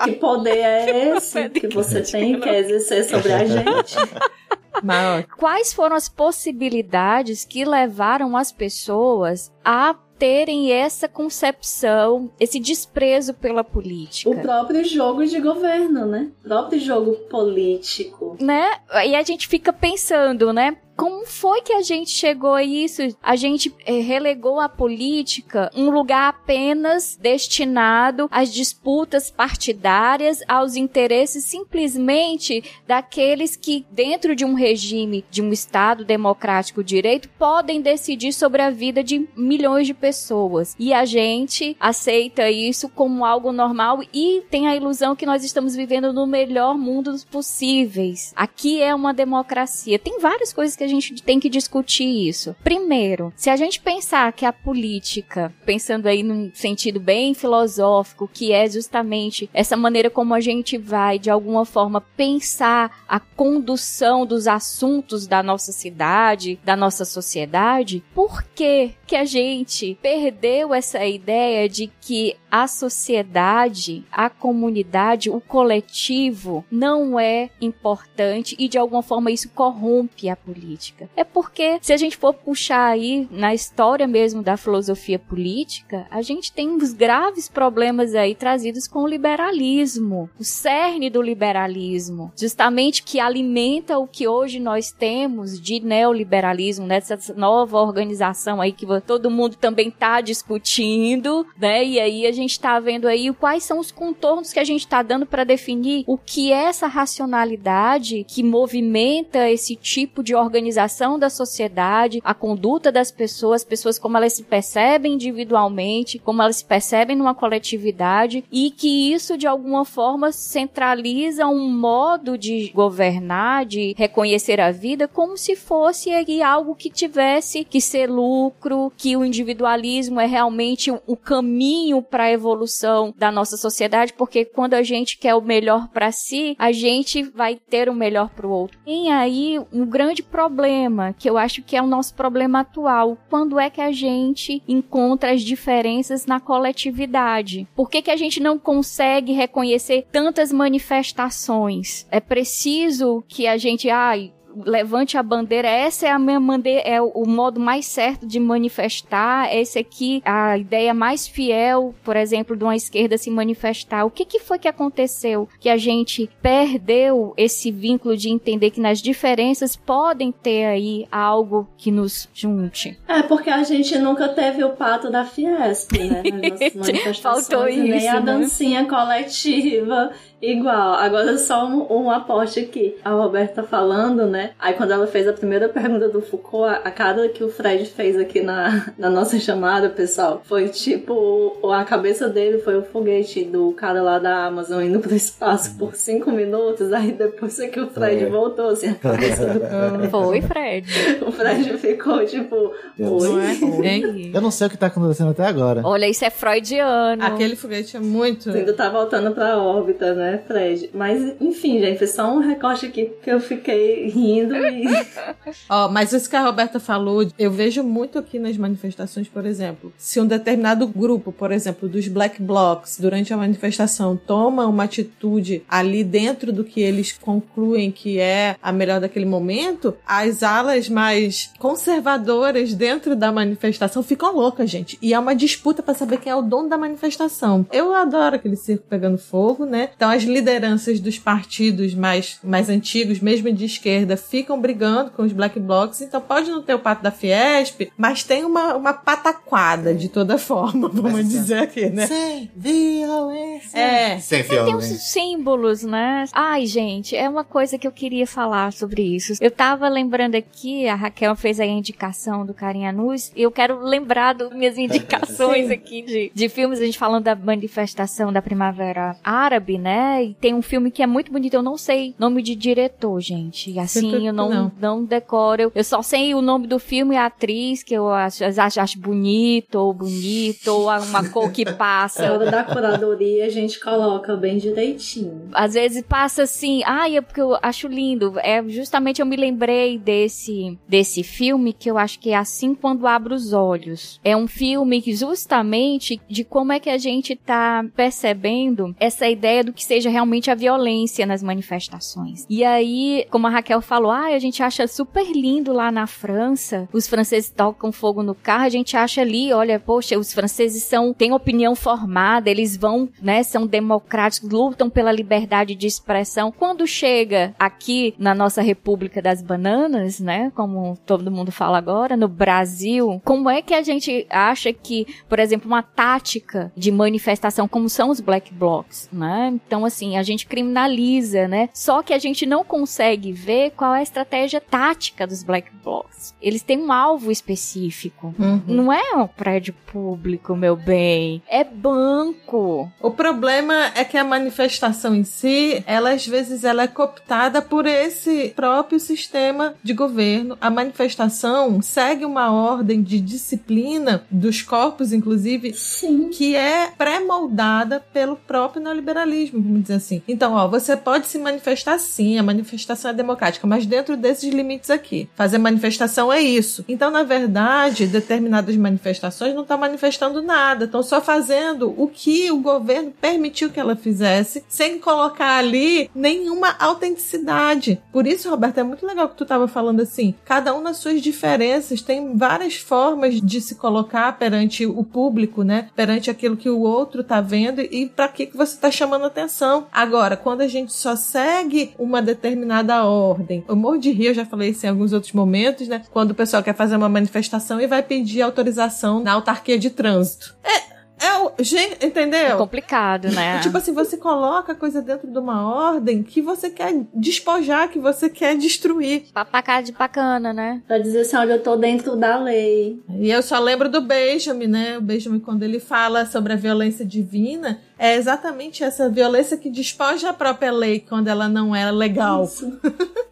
Que poder é [laughs] esse que você tem que exercer sobre a gente? [laughs] Mas, Quais foram as possibilidades que levaram as pessoas a terem essa concepção, esse desprezo pela política? O próprio jogo de governo, né? O próprio jogo político. né? E a gente fica pensando, né? Como foi que a gente chegou a isso? A gente eh, relegou a política um lugar apenas destinado às disputas partidárias, aos interesses simplesmente daqueles que, dentro de um regime, de um Estado democrático de direito, podem decidir sobre a vida de milhões de pessoas. E a gente aceita isso como algo normal e tem a ilusão que nós estamos vivendo no melhor mundo dos possíveis. Aqui é uma democracia. Tem várias coisas que que a gente tem que discutir isso. Primeiro, se a gente pensar que a política, pensando aí num sentido bem filosófico, que é justamente essa maneira como a gente vai, de alguma forma, pensar a condução dos assuntos da nossa cidade, da nossa sociedade, por que que a gente perdeu essa ideia de que a sociedade, a comunidade, o coletivo não é importante e de alguma forma isso corrompe a política. É porque se a gente for puxar aí na história mesmo da filosofia política, a gente tem uns graves problemas aí trazidos com o liberalismo, o cerne do liberalismo, justamente que alimenta o que hoje nós temos de neoliberalismo, nessa né? nova organização aí que todo mundo também está discutindo, né? E aí a gente está vendo aí quais são os contornos que a gente está dando para definir o que é essa racionalidade que movimenta esse tipo de organização da sociedade, a conduta das pessoas, pessoas como elas se percebem individualmente, como elas se percebem numa coletividade e que isso de alguma forma centraliza um modo de governar, de reconhecer a vida como se fosse algo que tivesse que ser lucro, que o individualismo é realmente o caminho para evolução da nossa sociedade, porque quando a gente quer o melhor para si, a gente vai ter o melhor para o outro. Tem aí um grande problema, que eu acho que é o nosso problema atual. Quando é que a gente encontra as diferenças na coletividade? Por que, que a gente não consegue reconhecer tantas manifestações? É preciso que a gente, ai, levante a bandeira, essa é a minha bandeira, é o modo mais certo de manifestar, esse aqui a ideia mais fiel, por exemplo, de uma esquerda se manifestar. O que que foi que aconteceu que a gente perdeu esse vínculo de entender que nas diferenças podem ter aí algo que nos junte? É, porque a gente nunca teve o pato da Fiesp, né? Nas [laughs] manifestações, Faltou isso, nem a né? dancinha coletiva igual. Agora só um, um aporte aqui. A Roberta falando, né? Aí quando ela fez a primeira [laughs] pergunta do Foucault, a, a cara que o Fred fez aqui na, [laughs] na nossa chamada, pessoal, foi tipo a cabeça dele foi o foguete do cara lá da Amazon indo pro espaço por cinco minutos. Aí depois é que o Fred É. voltou, assim, a [laughs] cabeça do Foi, Fred. o Fred ficou tipo, oi. é? Eu não sei o que tá acontecendo até agora. Olha, isso é freudiano. Aquele foguete é muito. Ainda tá voltando pra órbita, né, Fred? Mas, enfim, gente, foi só um recorte aqui que eu fiquei rindo e. [laughs] Ó, mas isso que a Roberta falou, eu vejo muito aqui nas manifestações, por exemplo. Se um determinado grupo, por exemplo, dos Black Blocs, durante a manifestação, toma uma atitude ali dentro do que eles concluem que é a melhor daquele momento, as alas mais conservadoras dentro da manifestação ficam loucas, gente. E é uma disputa pra saber quem é o dono da manifestação. Eu adoro aquele circo pegando fogo, né? Então as lideranças dos partidos mais, mais antigos, mesmo de esquerda, ficam brigando com os Black Blocs. Então pode não ter o pato da Fiesp, mas tem uma, uma pataquada de toda forma, [laughs] vamos Mas, dizer aqui, né? Sem violência. É. Sem Tem uns violência. símbolos, né? Ai, gente, é uma coisa que eu queria falar sobre isso. Eu tava lembrando aqui, a Raquel fez aí a indicação do Carinha Nus, e eu quero lembrar das minhas indicações [laughs] aqui de, de filmes, a gente falando da manifestação da primavera árabe, né? E tem um filme que é muito bonito, eu não sei nome de diretor, gente. E assim, eu não, não. não decoro. Eu, eu só sei o nome do filme e a atriz, que eu acho, acho, acho bonito, ou bonito, ou uma cor que Na passa. [laughs] hora da curadoria a gente coloca bem direitinho. Às vezes passa assim, ai, é porque eu acho lindo. É justamente eu me lembrei desse desse filme que eu acho que é assim quando abro os olhos. É um filme que justamente de como é que a gente tá percebendo essa ideia do que seja realmente a violência nas manifestações. E aí, como a Raquel falou, ah, a gente acha super lindo lá na França, os franceses tocam fogo no carro, a gente acha ali, olha, poxa, os franceses são têm opinião formada, eles vão, né, são democráticos, lutam pela liberdade de expressão. Quando chega aqui na nossa República das Bananas, né, como todo mundo fala agora, no Brasil, como é que a gente acha que, por exemplo, uma tática de manifestação como são os black blocs, né? Então assim, a gente criminaliza, né? Só que a gente não consegue ver qual é a estratégia tática dos black blocs. Eles têm um alvo específico. Uhum. Não é um prédio público, meu bem. É banco. O problema é que a manifestação em si, ela às vezes ela é cooptada por esse próprio sistema de governo. A manifestação segue uma ordem de disciplina dos corpos, inclusive, Sim. que é pré-moldada pelo próprio neoliberalismo, vamos dizer assim. Então, ó, você pode se manifestar sim, a manifestação é democrática, mas dentro desses limites aqui. Fazer manifestação é isso. Então, na verdade, determinadas manifestações não estão manifestando nada, estão só fazendo o que o governo permitiu que ela fizesse, sem colocar ali nenhuma autenticidade. Por isso, Roberto, é muito legal que tu estava falando assim, cada um nas suas diferenças tem várias formas de se colocar perante o público, né? Perante aquilo que o outro tá vendo e para que que você tá chamando atenção. Agora, quando a gente só segue uma determinada ordem, eu morro de rir, eu já falei isso em alguns outros momentos, né? Quando o pessoal quer fazer uma manifestação e vai pedir autorização na autarquia de trânsito. É, é o. Gente, É entendeu? complicado, né? Tipo assim, você coloca a coisa dentro de uma ordem que você quer despojar, que você quer destruir. Papacá de bacana, né? Pra dizer assim, olha, eu tô dentro da lei. E eu só lembro do Benjamin, né? O Benjamin, quando ele fala sobre a violência divina, é exatamente essa violência que despoja a própria lei quando ela não é legal. Isso.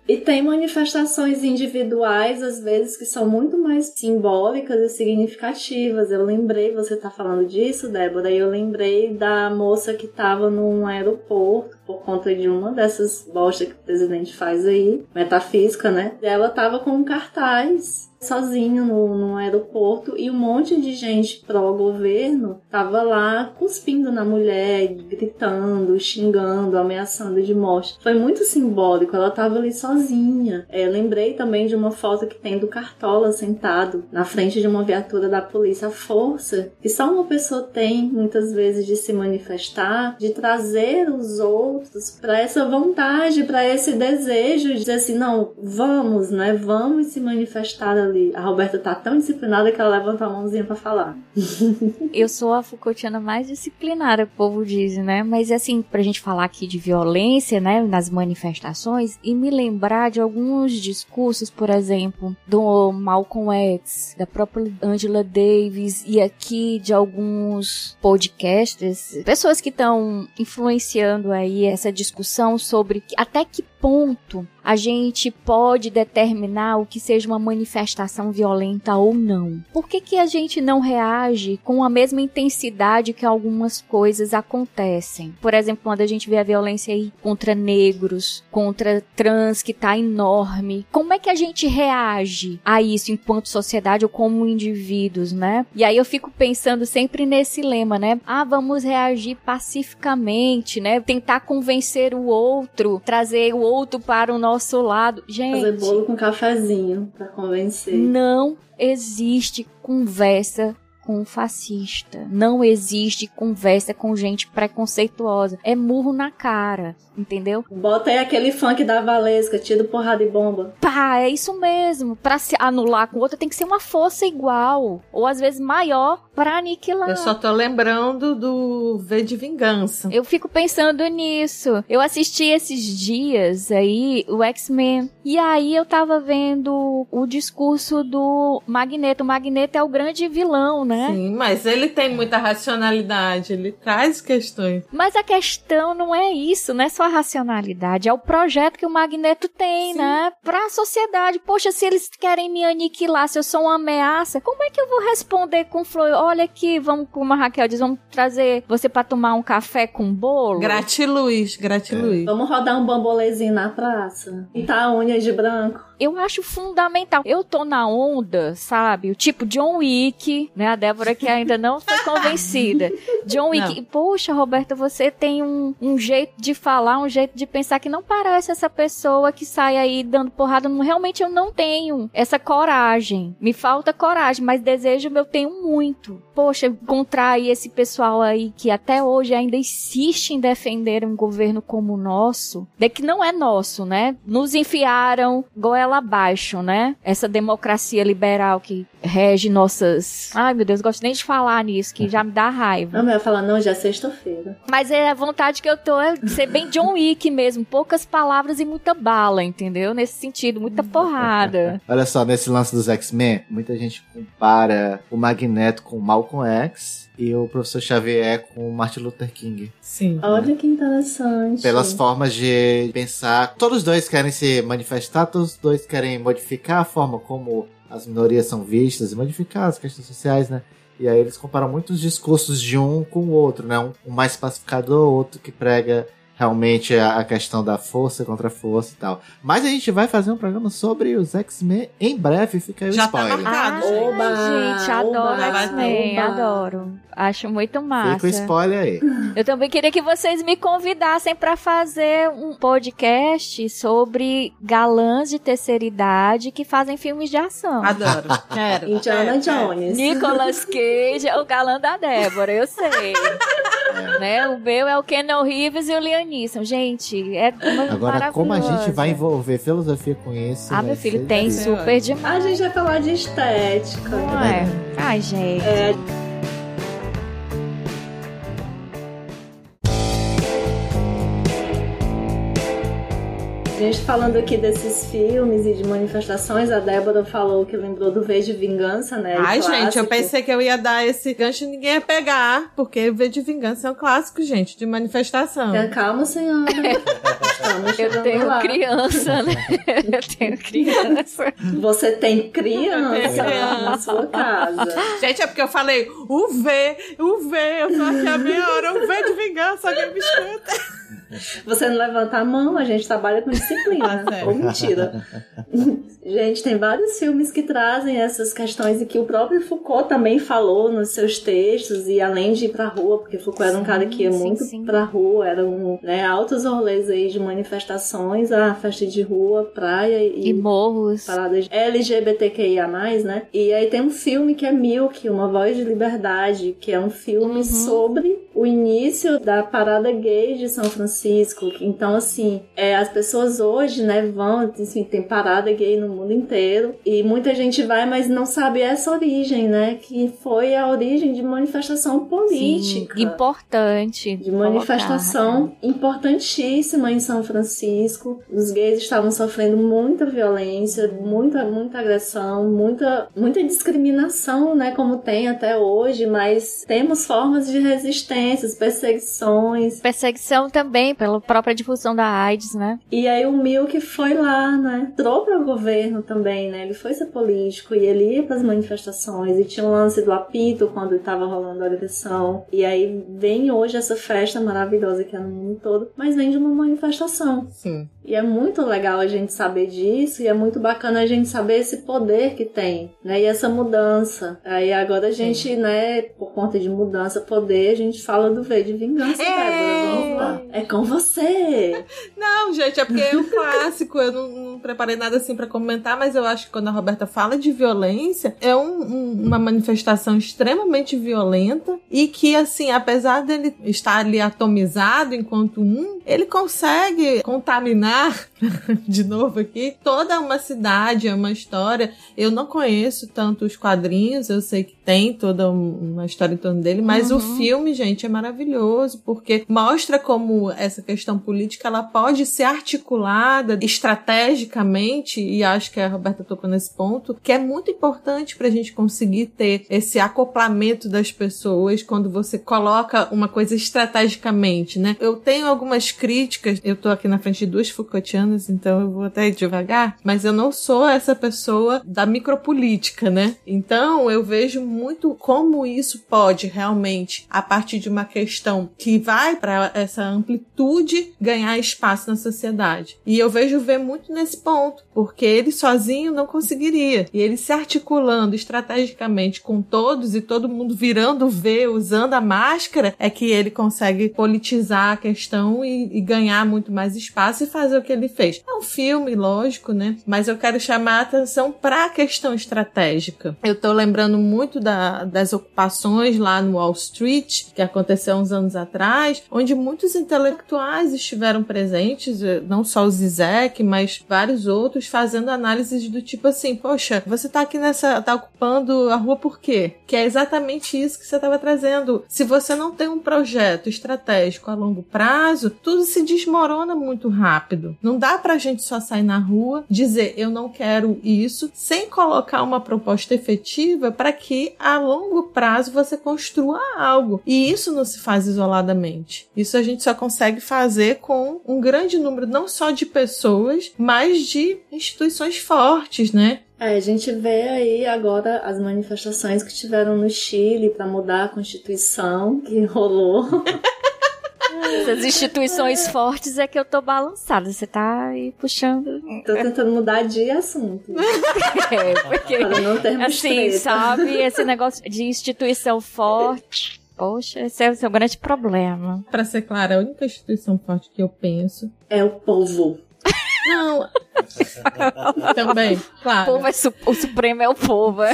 E tem manifestações individuais, às vezes, que são muito mais simbólicas e significativas. Eu lembrei, você tá falando disso, Débora, e eu lembrei da moça que tava num aeroporto por conta de uma dessas bostas que o presidente faz aí, metafísica, né? Ela tava com um cartaz sozinho no, no aeroporto e um monte de gente pró-governo tava lá cuspindo na mulher, gritando, xingando, ameaçando de morte. Foi muito simbólico, ela tava ali sozinha. É, lembrei também de uma foto que tem do Cartola sentado na frente de uma viatura da polícia. A força que só uma pessoa tem, muitas vezes, de se manifestar, de trazer os outros para essa vontade, para esse desejo de dizer assim: não, vamos, né? Vamos se manifestar ali. A Roberta tá tão disciplinada que ela levanta a mãozinha para falar. [laughs] Eu sou a Foucaultiana mais disciplinada, o povo diz, né? Mas assim, pra gente falar aqui de violência, né, nas manifestações, e me lembrar de alguns discursos, por exemplo, do Malcolm X, da própria Angela Davis, e aqui de alguns podcasters, pessoas que estão influenciando aí essa discussão sobre até que ponto a gente pode determinar o que seja uma manifestação violenta ou não. Por que, que a gente não reage com a mesma intensidade que algumas coisas acontecem? Por exemplo, quando a gente vê a violência aí contra negros, contra trans que tá enorme, como é que a gente reage a isso enquanto sociedade ou como indivíduos, né? E aí eu fico pensando sempre nesse lema, né? Ah, vamos reagir pacificamente, né? Tentar convencer o outro, trazer o outro para o nosso lado. Gente, Fazer bolo com cafezinho para convencer. não existe conversa com fascista. Não existe conversa com gente preconceituosa. É murro na cara, entendeu? Bota aí aquele funk da Valesca, tiro porrada e bomba. Pá, é isso mesmo. Pra se anular com outra tem que ser uma força igual. Ou às vezes maior pra aniquilar. Eu só tô lembrando do V de Vingança. Eu fico pensando nisso. Eu assisti esses dias aí o X-Men. E aí eu tava vendo o discurso do Magneto. O Magneto é o grande vilão, né? Sim, mas ele tem muita racionalidade, ele traz questões. Mas a questão não é isso, não é só a racionalidade, é o projeto que o Magneto tem, Sim. né? Pra sociedade. Poxa, se eles querem me aniquilar, se eu sou uma ameaça, como é que eu vou responder com flor? Olha aqui, vamos, como a Raquel diz, vamos trazer você pra tomar um café com bolo? Gratiluz, gratiluz. Vamos rodar um bambolezinho na praça. Pintar a unha de branco. Eu acho fundamental. Eu tô na onda, sabe? O tipo John Wick, né? A Débora que ainda não foi [laughs] convencida. John Wick. Não. Poxa, Roberta, você tem um, um jeito de falar, um jeito de pensar que não parece essa pessoa que sai aí dando porrada. Não, realmente eu não tenho essa coragem. Me falta coragem, mas desejo eu tenho muito. Poxa, encontrar aí esse pessoal aí que até hoje ainda insiste em defender um governo como o nosso, de que não é nosso, né? Nos enfiaram, igual ela goela abaixo, né? Essa democracia liberal que rege nossas. Ai, meu Deus, gosto nem de falar nisso, que já me dá raiva. Não, eu ia falar, não, já é sexta-feira. Mas é a vontade que eu tô é ser bem John Wick mesmo. Poucas palavras e muita bala, entendeu? Nesse sentido, muita porrada. [laughs] Olha só, nesse lance dos X-Men, muita gente compara o Magneto com o Malcolm X e o Professor Xavier com o Martin Luther King. Sim. Olha que interessante. Pelas formas de pensar. Todos os dois querem se manifestar, todos os dois querem modificar a forma como as minorias são vistas e modificar as questões sociais, né? E aí eles comparam muitos discursos de um com o outro, né? Um, um mais pacificador, outro que prega realmente a, a questão da força contra a força e tal. Mas a gente vai fazer um programa sobre os X-Men em breve, fica aí o Já tá spoiler. marcado. Ai, Oba, gente, adoro X-Men, adoro. Acho muito Fica o massa. spoiler aí. Eu também queria que vocês me convidassem pra fazer um podcast sobre galãs de terceira idade que fazem filmes de ação. Adoro. Quero. [laughs] Indiana. Jones. Nicolas Cage é o galã da Débora, eu sei. [laughs] né? O meu é o Keanu Reeves e o Liam Gente, é Agora, como a gente vai envolver filosofia com isso? Ah, meu filho, tem difícil. super demais. A gente vai falar de estética. Não é? Ai, gente. É, gente falando aqui desses filmes e de manifestações, a Débora falou que lembrou do V de Vingança, né? Ai, o gente, eu clássico. pensei que eu ia dar esse gancho e ninguém ia pegar, porque V de Vingança é um clássico, gente, de manifestação. Tenha calma, senhora. [laughs] Eu tenho lá. criança, né? Eu tenho criança. Você tem criança criança. na sua casa. Gente, é porque eu falei o V, o V, eu tô aqui a meia hora, o V de vingança, alguém me escuta. Você não levanta a mão, a gente trabalha com disciplina. [laughs] Ah? Ou mentira. [laughs] gente, tem vários filmes que trazem essas questões e que o próprio Foucault também falou nos seus textos, e além de ir pra rua, porque Foucault era um cara que ia sim, muito sim. pra rua, eram né, altos rolês aí de manifestações, a festa de rua, praia e, E morros. paradas LGBTQIA+, né? E aí tem um filme que é Milk, Uma Voz de Liberdade, que é um filme Uhum. sobre o início da parada gay de São Francisco. Então, assim, é, as pessoas hoje, né, vão, assim, tem parada gay no mundo inteiro, e muita gente vai, mas não sabe essa origem, né? Que foi a origem de manifestação política Sim, importante. de manifestação colocar. importantíssima em São Francisco. Os gays estavam sofrendo muita violência, muita muita agressão, muita muita discriminação, né, como tem até hoje, mas temos formas de resistência, perseguições. Perseguição também pela própria difusão da AIDS, né? E aí o Milk foi lá, né? Entrou para o governo também, né? Ele foi ser político e ele ia para as manifestações e tinha o lance do apito quando estava rolando a eleição. E aí vem hoje essa festa maravilhosa que é no mundo todo, mas vem de uma manifestação. Sim. E é muito legal a gente saber disso e é muito bacana a gente saber esse poder que tem, né? E essa mudança. Aí agora a gente, né, por conta de mudança, poder, a gente fala do V de vingança, É. Débora. É com você. [laughs] Não, gente, é porque é um clássico. Eu não, não preparei nada assim pra comentar, mas eu acho que quando a Roberta fala de violência, é um- um- uma manifestação extremamente violenta e que, assim, apesar dele estar ali atomizado enquanto um, ele consegue contaminar, [laughs] de novo aqui, toda uma cidade, é uma história. Eu não conheço tanto os quadrinhos, eu sei que tem toda um- uma história em torno dele, mas o filme, gente, é maravilhoso porque mostra como essa questão política ela pode ser articulada estrategicamente e acho que a Roberta tocou nesse ponto, que é muito importante para a gente conseguir ter esse acoplamento das pessoas quando você coloca uma coisa estrategicamente, né? Eu tenho algumas críticas, eu tô aqui na frente de duas Foucaultianas, então eu vou até devagar, mas eu não sou essa pessoa da micropolítica, né? Então eu vejo muito como isso pode realmente, a partir de uma questão que vai para essa amplitude, ganhar espaço na sociedade. E eu vejo ver muito nesse ponto, porque ele sozinho não conseguiria. E ele se articulando estrategicamente com todos e todo mundo virando V, usando a máscara, é que ele consegue politizar a questão e, e ganhar muito mais espaço e fazer fazer o que ele fez. É um filme, lógico, né? Mas eu quero chamar a atenção para a questão estratégica. Eu tô lembrando muito da, das ocupações lá no Wall Street, que aconteceu uns anos atrás, onde muitos intelectuais estiveram presentes, eh, não só o Zizek, mas vários outros, fazendo análises do tipo assim, poxa, você tá aqui nessa, tá ocupando a rua por quê? Que é exatamente isso que você estava trazendo. Se você não tem um projeto estratégico a longo prazo, tudo se desmorona muito rápido. Não dá pra gente só sair na rua, dizer eu não quero isso, sem colocar uma proposta efetiva para que a longo prazo você construa algo. E isso não se faz isoladamente. Isso a gente só consegue fazer com um grande número não só de pessoas, mas de instituições fortes, né? É, a gente vê aí agora as manifestações que tiveram no Chile para mudar a Constituição, que rolou. [laughs] Essas instituições fortes é que eu tô balançada. Você tá aí puxando. Tô tentando mudar de assunto. [laughs] É, porque. Para não termos Assim, treta. sabe? Esse negócio de instituição forte. Poxa, esse é o seu grande problema. Para ser clara, a única instituição forte que eu penso. É o povo. Não. [laughs] Também, O claro. povo é su- o supremo é o povo. é.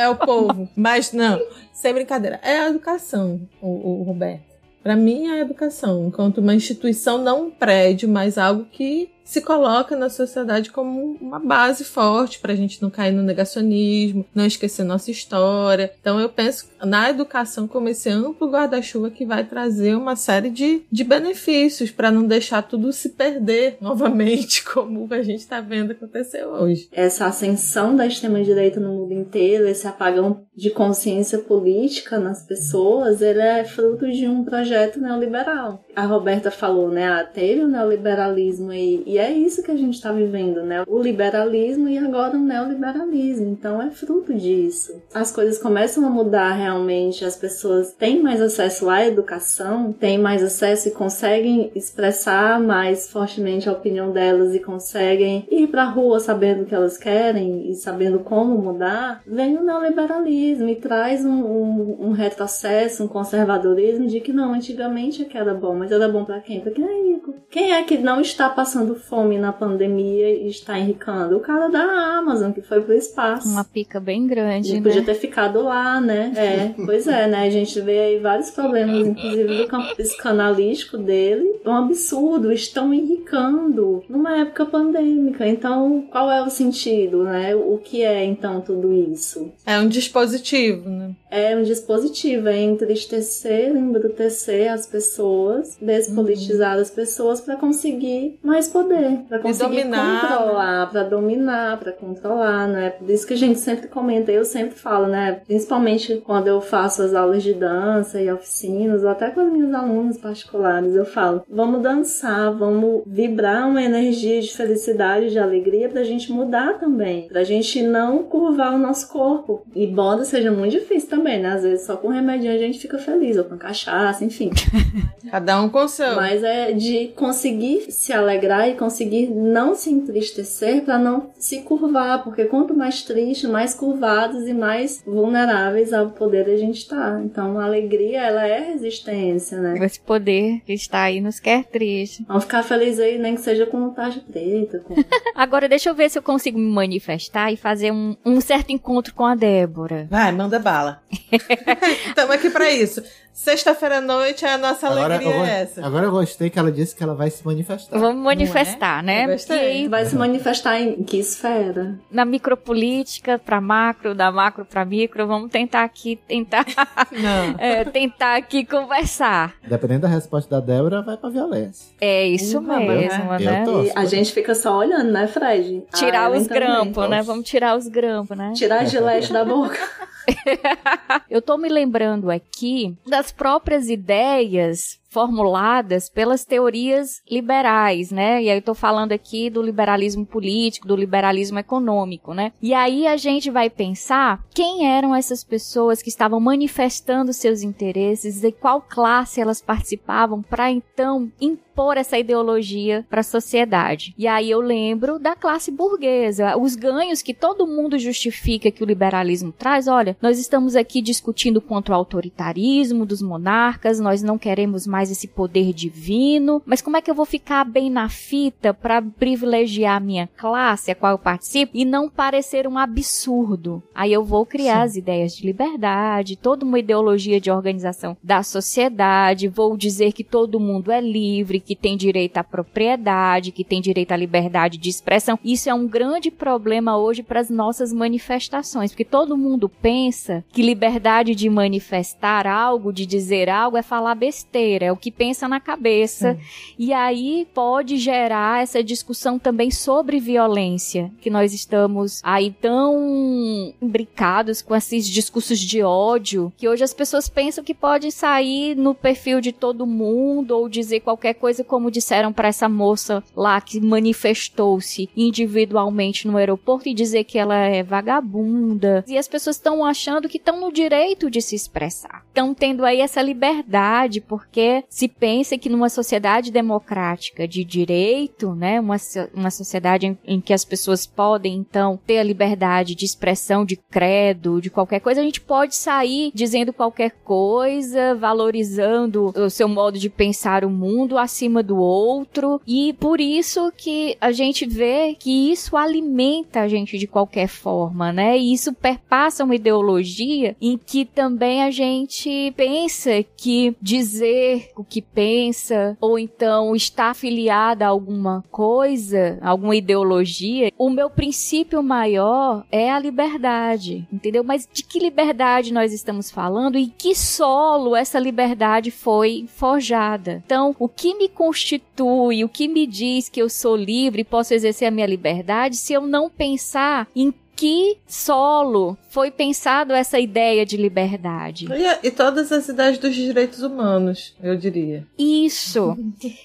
É o povo. Mas não, sem brincadeira. É a educação, o, o Roberto. Para mim, é a educação, enquanto uma instituição, não um prédio, mas algo que se coloca na sociedade como uma base forte para a gente não cair no negacionismo, não esquecer nossa história. Então, eu penso na educação como esse amplo guarda-chuva que vai trazer uma série de, de benefícios para não deixar tudo se perder [laughs] novamente, como a gente está vendo acontecer hoje. Essa ascensão da extrema-direita no mundo inteiro, esse apagão de consciência política nas pessoas, ele é fruto de um projeto neoliberal. A Roberta falou, né? Ah, teve o neoliberalismo aí, e é isso que a gente está vivendo, né? O liberalismo e agora o neoliberalismo. Então é fruto disso. As coisas começam a mudar realmente, as pessoas têm mais acesso à educação, têm mais acesso e conseguem expressar mais fortemente a opinião delas e conseguem ir pra rua sabendo o que elas querem e sabendo como mudar, vem o neoliberalismo e traz um, um, um retrocesso, um conservadorismo de que não, antigamente é que era bom, mas era bom pra quem? Pra quem é rico. Quem é que não está passando fome na pandemia e está enricando? O cara da Amazon, que foi pro espaço. Uma pica bem grande, Ele podia né? ter ficado lá, né? É, pois é, né? A gente vê aí vários problemas, inclusive do campo psicanalítico dele. É um absurdo, estão enricando numa época pandêmica. Então, qual é o sentido, né? O que é então tudo isso? É um dispositivo, né? É um dispositivo, é entristecer, embrutecer as pessoas, despolitizar as pessoas para conseguir mais poder, para conseguir dominar, controlar, para dominar, para controlar, né? Por isso que a gente sempre comenta, eu sempre falo, né? Principalmente quando eu faço as aulas de dança e oficinas, ou até com as minhas alunas particulares, eu falo: vamos dançar, vamos vibrar uma energia de felicidade, de alegria pra gente mudar também, pra gente não curvar o nosso corpo. Embora seja muito difícil também, né? Às vezes só com remedinho a gente fica feliz, ou com cachaça, enfim. [laughs] Cada um com o seu. Mas é de conseguir se alegrar e conseguir não se entristecer pra não se curvar, porque quanto mais triste, mais curvados e mais vulneráveis ao poder a gente tá. Então a alegria, ela é resistência, né? Esse poder que está aí nos quer triste. Vamos ficar felizes aí, nem que seja com taxa preta, com [laughs] Agora deixa eu ver se eu consigo me manifestar e fazer um, um certo encontro com a Débora. Vai, manda bala. [laughs] [laughs] Estamos aqui pra isso. Sexta-feira à noite, a nossa Agora alegria eu, é essa. agora eu gostei que ela disse que ela vai se manifestar. Vamos manifestar, né? Eu gostei. Vai se manifestar em que esfera? na micropolítica para macro, da macro para micro, vamos tentar aqui, tentar, [laughs] Não. é, tentar aqui conversar. Dependendo da resposta da Débora, vai pra violência. É isso Uhum, mesmo, eu né? tô. E a gente fica só olhando, né, Fred? Tirar Ah, os grampos, né? Vamos tirar os grampos, né? Tirar a gilete da boca. [laughs] Eu tô me lembrando aqui das próprias ideias formuladas pelas teorias liberais, né? E aí eu tô falando aqui do liberalismo político, do liberalismo econômico, né? E aí a gente vai pensar quem eram essas pessoas que estavam manifestando seus interesses e qual classe elas participavam para então impor essa ideologia para a sociedade. E aí eu lembro da classe burguesa, os ganhos que todo mundo justifica que o liberalismo traz. Olha, nós estamos aqui discutindo contra o autoritarismo dos monarcas, nós não queremos mais mais esse poder divino, mas como é que eu vou ficar bem na fita para privilegiar a minha classe, a qual eu participo, e não parecer um absurdo? Aí eu vou criar Sim. as ideias de liberdade, toda uma ideologia de organização da sociedade, vou dizer que todo mundo é livre, que tem direito à propriedade, que tem direito à liberdade de expressão. Isso é um grande problema hoje para as nossas manifestações, porque todo mundo pensa que liberdade de manifestar algo, de dizer algo, é falar besteira, é o que pensa na cabeça. E aí pode gerar essa discussão também sobre violência, que nós estamos aí tão imbricados com esses discursos de ódio, que hoje as pessoas pensam que pode sair no perfil de todo mundo ou dizer qualquer coisa como disseram para essa moça lá que manifestou-se individualmente no aeroporto e dizer que ela é vagabunda. E as pessoas estão achando que estão no direito de se expressar. Estão tendo aí essa liberdade, porque se pensa que numa sociedade democrática de direito, né, uma, uma sociedade em, em que as pessoas podem então ter a liberdade de expressão de credo, de qualquer coisa, a gente pode sair dizendo qualquer coisa, valorizando o seu modo de pensar o mundo acima do outro, e por isso que a gente vê que isso alimenta a gente de qualquer forma, né? E isso perpassa uma ideologia em que também a gente pensa que dizer o que pensa ou então estar afiliada a alguma coisa, alguma ideologia, o meu princípio maior é a liberdade, entendeu? Mas de que liberdade nós estamos falando e que solo essa liberdade foi forjada? Então, o que me constitui, o que me diz que eu sou livre posso exercer a minha liberdade se eu não pensar em que solo foi pensado essa ideia de liberdade. E, e, todas as ideias dos direitos humanos, eu diria. Isso.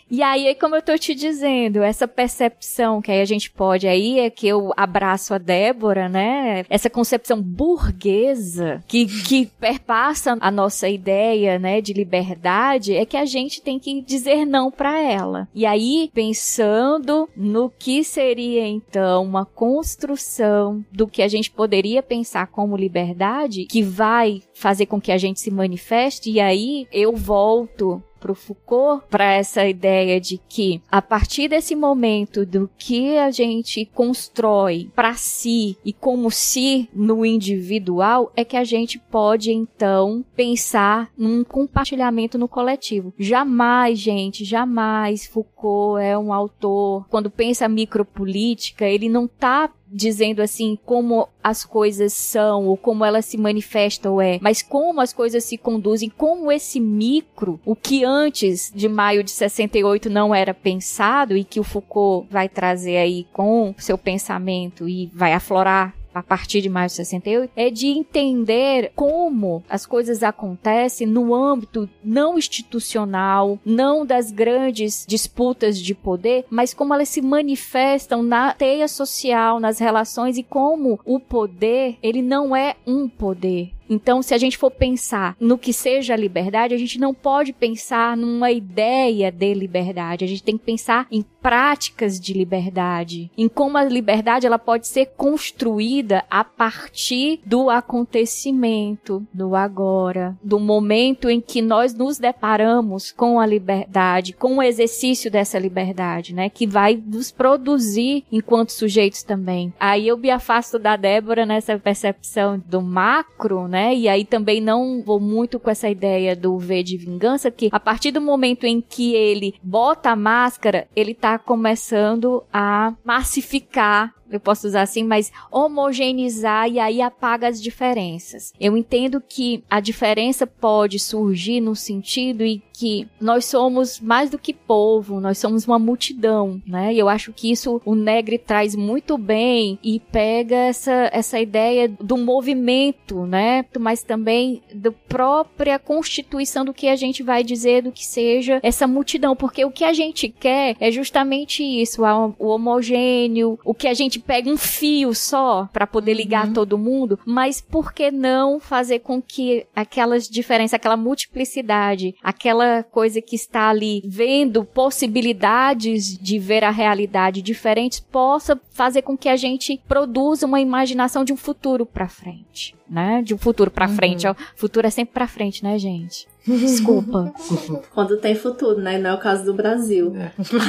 e aí, como eu tô te dizendo, essa percepção que aí a gente pode aí é que eu abraço a Débora, né? Essa concepção burguesa que, que perpassa a nossa ideia, né, de liberdade, é que a gente tem que dizer não para ela. E aí, pensando no que seria então uma construção do que a gente poderia pensar como liberdade, que vai fazer com que a gente se manifeste, e aí eu volto para o Foucault para essa ideia de que a partir desse momento do que a gente constrói para si e como si no individual é que a gente pode então pensar num compartilhamento no coletivo. Jamais, gente, jamais Foucault é um autor quando pensa micropolítica, ele não está dizendo assim como as coisas são ou como elas se manifestam é, mas como as coisas se conduzem, como esse micro, o que antes de maio de 68 não era pensado e que o Foucault vai trazer aí com seu pensamento e vai aflorar a partir de maio de 68, é de entender como as coisas acontecem no âmbito não institucional, não das grandes disputas de poder, mas como elas se manifestam na teia social, nas relações e como o poder, ele não é um poder, então, se a gente for pensar no que seja a liberdade, a gente não pode pensar numa ideia de liberdade. A gente tem que pensar em práticas de liberdade, em como a liberdade ela pode ser construída a partir do acontecimento, do agora, do momento em que nós nos deparamos com a liberdade, com o exercício dessa liberdade, né, que vai nos produzir enquanto sujeitos também. Aí eu me afasto da Débora nessa percepção do macro, né? E aí também não vou muito com essa ideia do V de vingança, que a partir do momento em que ele bota a máscara, ele tá começando a massificar eu posso usar assim, mas homogeneizar e aí apaga as diferenças. Eu entendo que a diferença pode surgir no sentido e que nós somos mais do que povo, nós somos uma multidão, né? E eu acho que isso o Negri traz muito bem e pega essa, essa ideia do movimento, né? Mas também da própria constituição do que a gente vai dizer do que seja essa multidão, porque o que a gente quer é justamente isso, o homogêneo, o que a gente pega um fio só para poder ligar uhum. todo mundo, mas por que não fazer com que aquelas diferenças, aquela multiplicidade, aquela coisa que está ali vendo possibilidades de ver a realidade diferentes possa fazer com que a gente produza uma imaginação de um futuro para frente. Né? De um futuro para Uhum. frente. O futuro é sempre para frente, né, gente? Desculpa. [laughs] Quando tem futuro, né? Não é o caso do Brasil.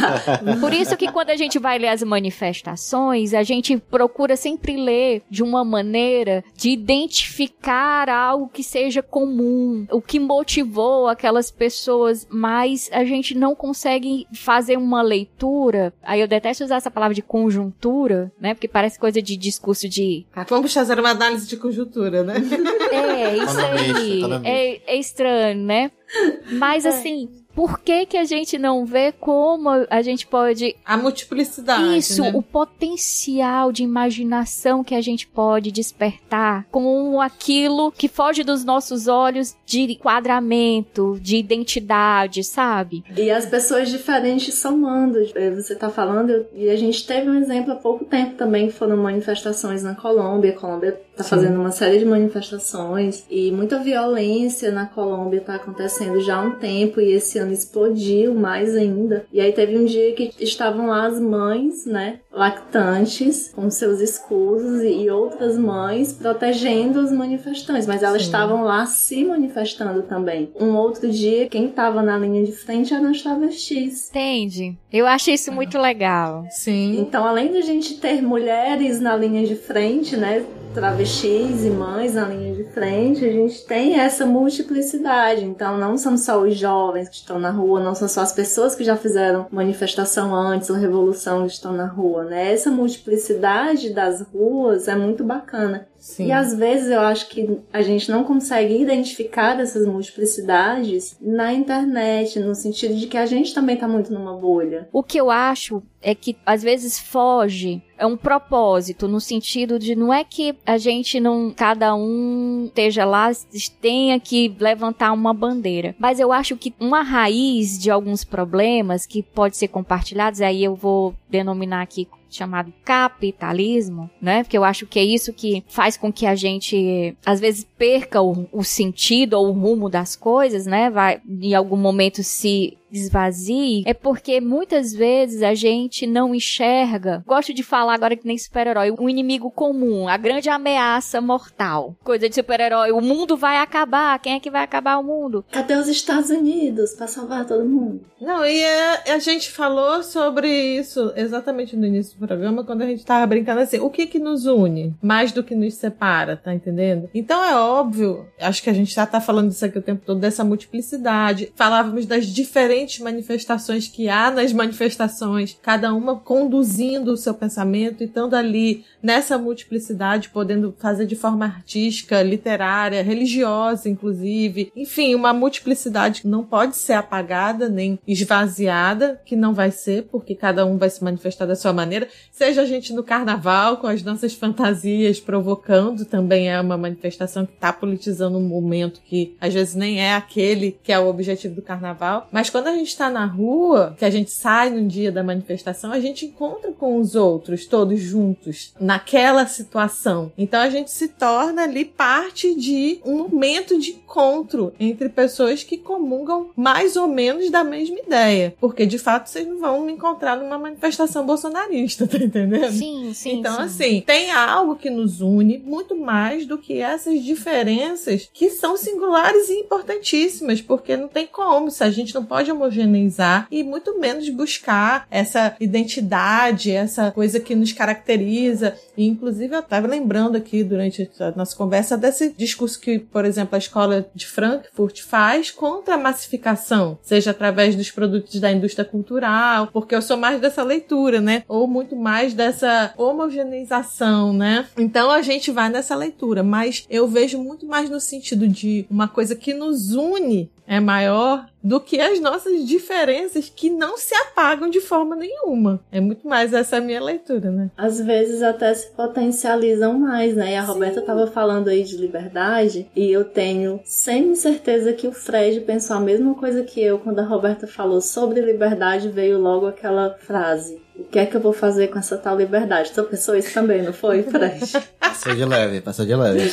[laughs] Por isso que quando a gente vai ler as manifestações, a gente procura sempre ler de uma maneira de identificar algo que seja comum, o que motivou aquelas pessoas, mas a gente não consegue fazer uma leitura. Aí eu detesto usar essa palavra de conjuntura, né? Porque parece coisa de discurso de Vamos fazer uma análise de conjuntura, né? é, isso aí. economista. É, é estranho, né? Mas assim, por que que a gente não vê como a gente pode A multiplicidade. isso, né? o potencial de imaginação que a gente pode despertar com aquilo que foge dos nossos olhos de enquadramento, de identidade, sabe? E as pessoas diferentes somando. Eh, Você tá falando, e a gente teve um exemplo há pouco tempo também, que foram manifestações na Colômbia. A Colômbia tá Sim. fazendo uma série de manifestações e muita violência na Colômbia tá acontecendo já há um tempo e esse ano explodiu mais ainda. E aí teve um dia que estavam lá as mães, né, lactantes, com seus escudos e outras mães protegendo os manifestantes, mas elas Sim. estavam lá se manifestando também. Um outro dia, quem tava na linha de frente eram os travestis. Entende? Eu acho isso muito legal. Sim. Então, além da gente ter mulheres na linha de frente, né? Travestis e mães na linha de frente, a gente tem essa multiplicidade. Então, não são só os jovens que estão na rua, não são só as pessoas que já fizeram manifestação antes ou revolução que estão na rua, né? Essa multiplicidade das ruas é muito bacana. Sim. E às vezes eu acho que a gente não consegue identificar essas multiplicidades na internet, no sentido de que a gente também tá muito numa bolha. O que eu acho é que às vezes foge, é um propósito, no sentido de não é que a gente não, cada um esteja lá, tenha que levantar uma bandeira. Mas eu acho que uma raiz de alguns problemas que pode ser compartilhados, aí eu vou denominar aqui chamado capitalismo, né? Porque eu acho que é isso que faz com que a gente às vezes perca o, o sentido ou o rumo das coisas, né? Vai em algum momento se esvazie, é porque muitas vezes a gente não enxerga. Gosto de falar agora que nem super-herói, um inimigo comum, a grande ameaça mortal. Coisa de super-herói, o mundo vai acabar, quem é que vai acabar o mundo? Cadê os Estados Unidos pra salvar todo mundo? Não, e a, a gente falou sobre isso exatamente no início do programa, quando a gente tava brincando assim, o que que nos une mais do que nos separa, tá entendendo? Então é óbvio, acho que a gente já tá falando disso aqui o tempo todo, dessa multiplicidade. Falávamos das diferentes manifestações que há nas manifestações, cada uma conduzindo o seu pensamento e estando ali nessa multiplicidade, podendo fazer de forma artística, literária, religiosa, inclusive. Enfim, uma multiplicidade que não pode ser apagada nem esvaziada, que não vai ser, porque cada um vai se manifestar da sua maneira. Seja a gente no carnaval, com as nossas fantasias provocando, também é uma manifestação que está politizando um momento que às vezes nem é aquele que é o objetivo do carnaval. Mas quando a gente está na rua, que a gente sai no dia da manifestação, a gente encontra com os outros, todos juntos, naquela situação. Então a gente se torna ali parte de um momento de encontro entre pessoas que comungam mais ou menos da mesma ideia. Porque de fato vocês não vão me encontrar numa manifestação bolsonarista, [laughs] tá entendendo? Sim, sim. Então, sim. assim, tem algo que nos une muito mais do que essas diferenças que são singulares e importantíssimas, porque não tem como, se a gente não pode homogeneizar e muito menos buscar essa identidade, essa coisa que nos caracteriza. E, inclusive, eu estava lembrando aqui durante a nossa conversa desse discurso que, por exemplo, a escola de Frankfurt faz contra a massificação, seja através dos produtos da indústria cultural, porque eu sou mais dessa leitura, né? Ou muito mais dessa homogeneização, né? Então a gente vai nessa leitura, mas eu vejo muito mais no sentido de uma coisa que nos une é maior do que as nossas diferenças que não se apagam de forma nenhuma. É muito mais essa a minha leitura, né? Às vezes até se potencializam mais, né? E a Roberta tava falando aí de liberdade, e eu tenho semi-certeza que o Fred pensou a mesma coisa que eu quando a Roberta falou sobre liberdade, veio logo aquela frase. O que é que eu vou fazer com essa tal liberdade? Tu pensou isso também, não foi, Fred? Passou de leve, passou de leve.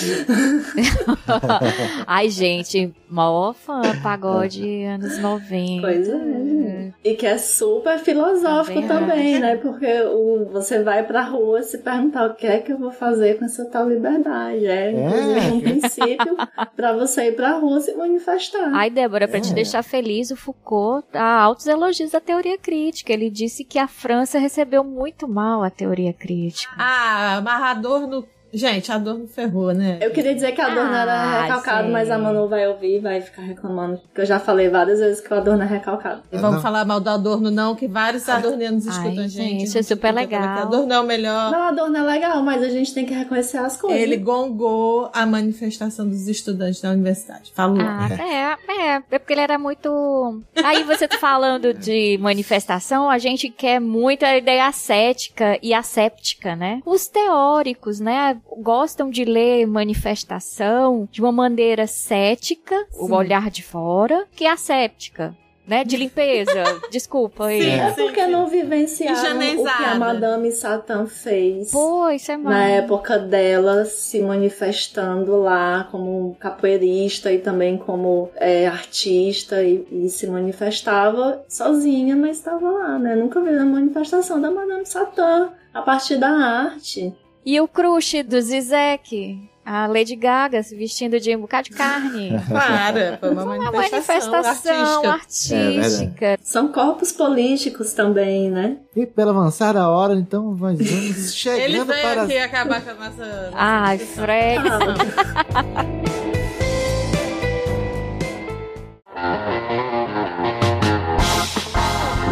[laughs] Ai, gente, maior fã, pagode anos 90. Pois é. E que é super filosófico Também também, né? Porque o, você vai pra rua se perguntar o que é que eu vou fazer com essa tal liberdade. É, inclusive, um princípio [laughs] pra você ir pra rua se manifestar. Ai, Débora, pra te É. deixar feliz, o Foucault dá altos elogios da teoria crítica. Ele disse que a França recebeu muito mal a teoria crítica. Ah, amarrador no. Gente, a dor não ferrou, né? Eu queria dizer que a Adorno Ah, era recalcado, sim. mas a Manu vai ouvir e vai ficar reclamando. Porque eu já falei várias vezes que o Adorno é recalcado. E vamos Não. falar mal do Adorno, não, que vários adornianos escutam Ai, a gente. gente, é super legal. que Adorno é o melhor. Não, Adorno é legal, mas a gente tem que reconhecer as coisas. Ele gongou a manifestação dos estudantes da universidade. Falou. Ah, é, é, é porque ele era muito. Aí você tá falando [laughs] de manifestação, a gente quer muito a ideia ascética e asséptica, né? Os teóricos, né, gostam de ler manifestação de uma maneira cética, o Sim. olhar de fora, que asséptica. Né, de limpeza, [laughs] desculpa aí. Sim. É porque não vivenciaram o que a. Madame Satã fez. Pô, isso é Na mal. época dela, se manifestando lá como capoeirista e também como é, artista e, e se manifestava sozinha, mas estava lá, né? Nunca vi a manifestação da Madame Satã a partir da arte. E o crush do Zizek, a Lady Gaga se vestindo de um bocado de carne. [laughs] Para, foi uma Uma manifestação, manifestação artística. artística. São corpos políticos também, né? E pela avançada hora, então nós vamos [laughs] Ele chegando veio para aqui acabar com a nossa. nossa Ai. Fred. [laughs]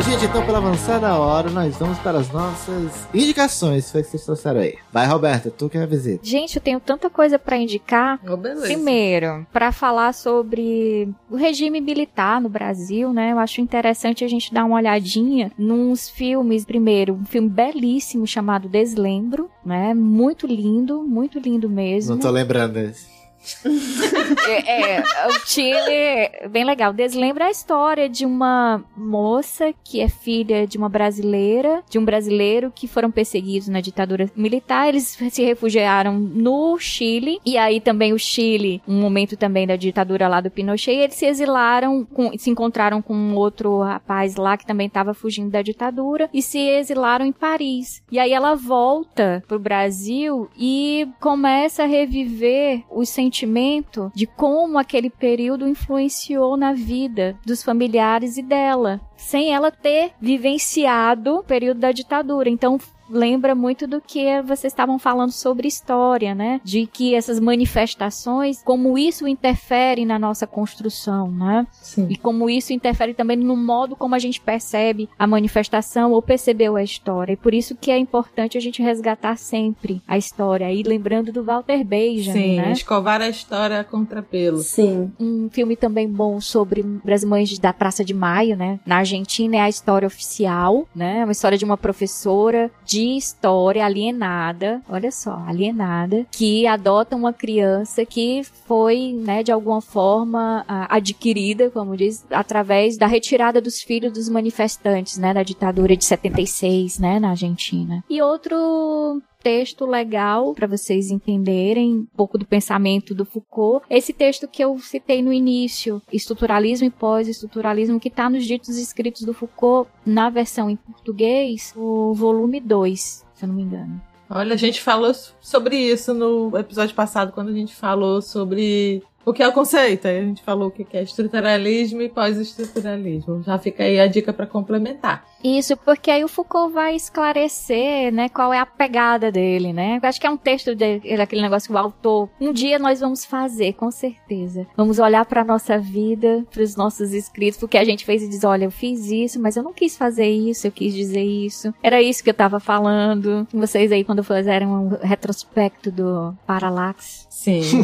Gente, então pela avançada hora, nós vamos para as nossas indicações. Foi que vocês trouxeram aí. Vai, Roberta, tu que é a visita. Gente, eu tenho tanta coisa pra indicar. Beleza. Primeiro, pra falar sobre o regime militar no Brasil, né? Eu acho interessante a gente dar uma olhadinha nos filmes. Primeiro, um filme belíssimo chamado Deslembro, né? Muito lindo, muito lindo mesmo. Não tô lembrando desse. [laughs] É, é, o Chile é bem legal. Deslembra a história de uma moça que é filha de uma brasileira, de um brasileiro que foram perseguidos na ditadura militar. Eles se refugiaram no Chile. E aí também o Chile, um momento também da ditadura lá do Pinochet, eles se exilaram, com- se encontraram com um outro rapaz lá que também estava fugindo da ditadura e se exilaram em Paris. E aí ela volta pro Brasil e começa a reviver o sentimento de como aquele período influenciou na vida dos familiares e dela, sem ela ter vivenciado o período da ditadura. Então lembra muito do que vocês estavam falando sobre história, né? De que essas manifestações, como isso interfere na nossa construção, né? Sim. E como isso interfere também no modo como a gente percebe a manifestação ou percebeu a história. E por isso que é importante a gente resgatar sempre a história. E lembrando do Walter Benjamin, Sim, né? escovar a história contra pelo. sim. Um filme também bom sobre as mães da Praça de Maio, né? Na Argentina é a história oficial, né? Uma história de uma professora de história alienada, olha só, alienada, que adota uma criança que foi, né, de alguma forma adquirida, como diz, através da retirada dos filhos dos manifestantes, né, da ditadura de 76, né, na Argentina. E outro texto legal para vocês entenderem um pouco do pensamento do Foucault. Esse texto que eu citei no início, estruturalismo e pós-estruturalismo, que está nos ditos escritos do Foucault na versão em português, o volume 2, se eu não me engano. Olha, a gente falou sobre isso no episódio passado, quando a gente falou sobre o que é o conceito. Aí a gente falou o que é estruturalismo e pós-estruturalismo. Já fica aí a dica para complementar. Isso, porque aí o Foucault vai esclarecer, né, qual é a pegada dele, né? Eu acho que é um texto de- daquele negócio que o autor, um dia nós vamos fazer, com certeza. Vamos olhar para nossa vida, para os nossos escritos, porque a gente fez e diz, olha, eu fiz isso, mas eu não quis fazer isso, eu quis dizer isso. Era isso que eu tava falando. Vocês aí quando fizeram um retrospecto do Parallax. Sim. Sim,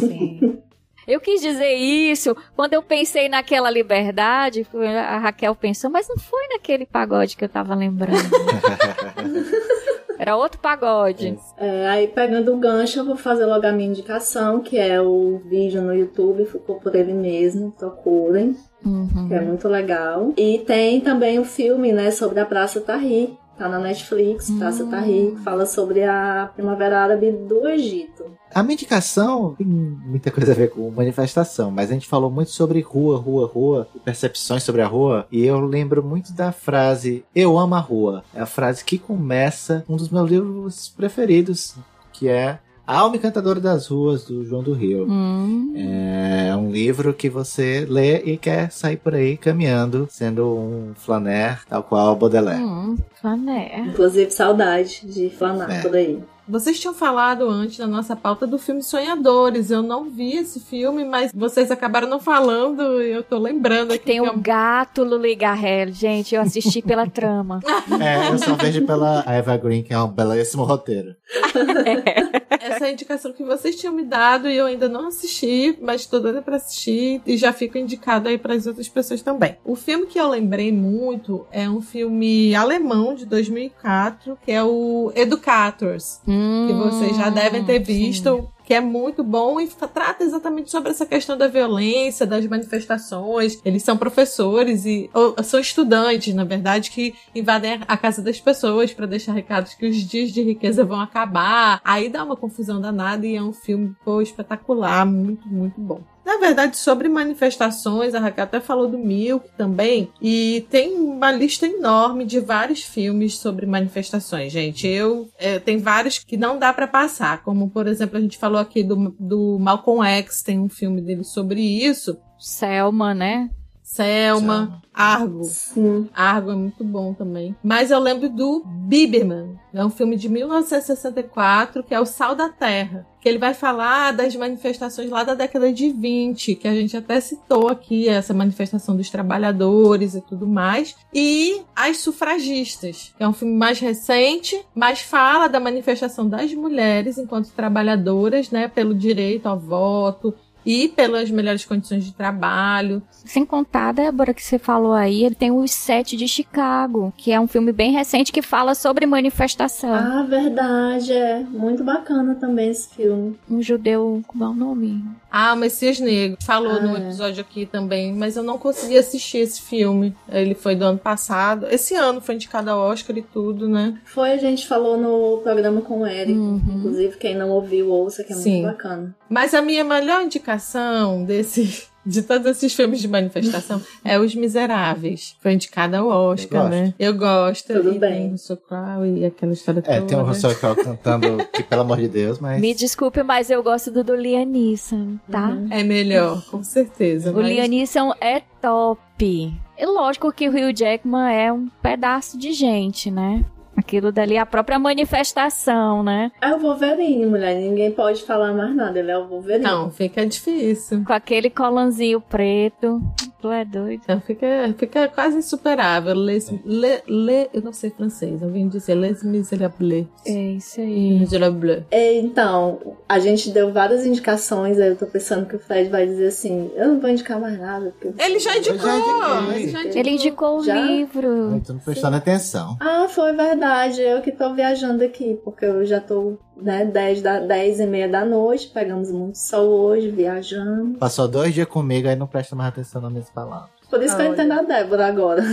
sim. [laughs] Eu quis dizer isso quando eu pensei naquela liberdade. A Raquel pensou, mas não foi naquele pagode que eu tava lembrando. [laughs] Era outro pagode. É, aí pegando o gancho, eu vou fazer logo a minha indicação, que é o vídeo no YouTube, ficou por ele mesmo, procurem, Uhum. que é muito legal. E tem também o filme, né, sobre a Praça Tahrir, Tá na Netflix, tá? Você tá Hum. rico. Fala sobre a Primavera Árabe do Egito. A minha indicação tem muita coisa a ver com manifestação, mas a gente falou muito sobre rua, rua, rua, percepções sobre a rua, e eu lembro muito da frase Eu amo a rua. É a frase que começa um dos meus livros preferidos, que é A Alma Encantadora das Ruas, do João do Rio. Hum. É um livro que você lê e quer sair por aí caminhando, sendo um flaner, tal qual Baudelaire. Hum, Flané. Inclusive, saudade de flanar É. por aí. Vocês tinham falado antes na nossa pauta do filme Sonhadores. Eu não vi esse filme, mas vocês acabaram não falando e eu tô lembrando aqui. Tem que é o gato Luli Garrel, gente. Eu assisti pela [laughs] trama. É, eu só vejo pela Eva Green, que é um belíssimo roteiro. [laughs] Essa é a indicação que vocês tinham me dado e eu ainda não assisti, mas tô doida pra assistir e já fico indicado aí pras outras pessoas também. O filme que eu lembrei muito é um filme alemão de 2004, que é o Educators, que vocês já devem ter visto. Que é muito bom e trata exatamente sobre essa questão da violência, das manifestações. Eles são professores e ou, são estudantes, na verdade, que invadem a casa das pessoas para deixar recados que os dias de riqueza vão acabar. Aí dá uma confusão danada e é um filme pô, espetacular, muito, muito bom. Na verdade, sobre manifestações, a Raquel até falou do Milk também, e tem uma lista enorme de vários filmes sobre manifestações, gente. Eu é, tem vários que não dá para passar, como por exemplo a gente falou aqui do, do Malcolm X, tem um filme dele sobre isso. Selma, né? Selma, Argo. Sim. Argo é muito bom também. Mas eu lembro do Biberman. É um filme de 1964, que é o Sal da Terra. Que ele vai falar das manifestações lá da década de 20, que a gente até citou aqui, essa manifestação dos trabalhadores e tudo mais. E As Sufragistas, que é um filme mais recente, mas fala da manifestação das mulheres enquanto trabalhadoras, né, pelo direito ao voto, e pelas melhores condições de trabalho. Sem contar, Débora, que você falou aí, ele tem Os Sete de Chicago, que é um filme bem recente que fala sobre manifestação. Ah, verdade. É muito bacana também esse filme. Um judeu, como é o nome? Ah, o Messias Negro. Falou Ah, no é. episódio aqui também, mas eu não consegui assistir esse filme. Ele foi do ano passado. Esse ano foi indicado ao Oscar e tudo, né? Foi, a gente falou no programa com o Eric. Uhum. Inclusive, quem não ouviu, ouça, que é Sim. muito bacana. Mas a minha melhor indicação desse. De todos esses filmes de manifestação é Os Miseráveis. Foi indicada ao Oscar, gosto. né? Eu gosto. Tudo e bem. Tem o Russell Crowe e aquela história É, toda. tem o Russell Crowe cantando que, pelo amor de Deus, mas... Me desculpe, mas eu gosto do, do Liam Neeson, tá? Uhum. É melhor, com certeza. O mas- Liam Neeson é top. É lógico que o Hugh Jackman é um pedaço de gente, né? Aquilo dali é a própria manifestação, né? É o Wolverine, mulher. Ninguém pode falar mais nada. Ele é o Wolverine. Não, fica difícil. Com aquele colanzinho preto. Tu é doido. Então fica, fica quase insuperável. Les, le, le, eu não sei francês, eu vim dizer Les Miserables. É isso aí. Miserables. É, Então, a gente deu várias indicações. Aí eu tô pensando que o Fred vai dizer assim: eu não vou indicar mais nada. Porque... Ele já indicou! já indiquei. ele já indicou. Ele indicou o Já? livro. Eu tô não prestando atenção. Ah, foi verdade. Eu que tô viajando aqui, porque eu já tô, né, 10, da, 10 e meia da noite. Pegamos muito sol hoje, viajando. Passou dois dias comigo, aí não presta mais atenção nas minhas palavras. Por isso que eu Olha. entendo a Débora agora. [laughs]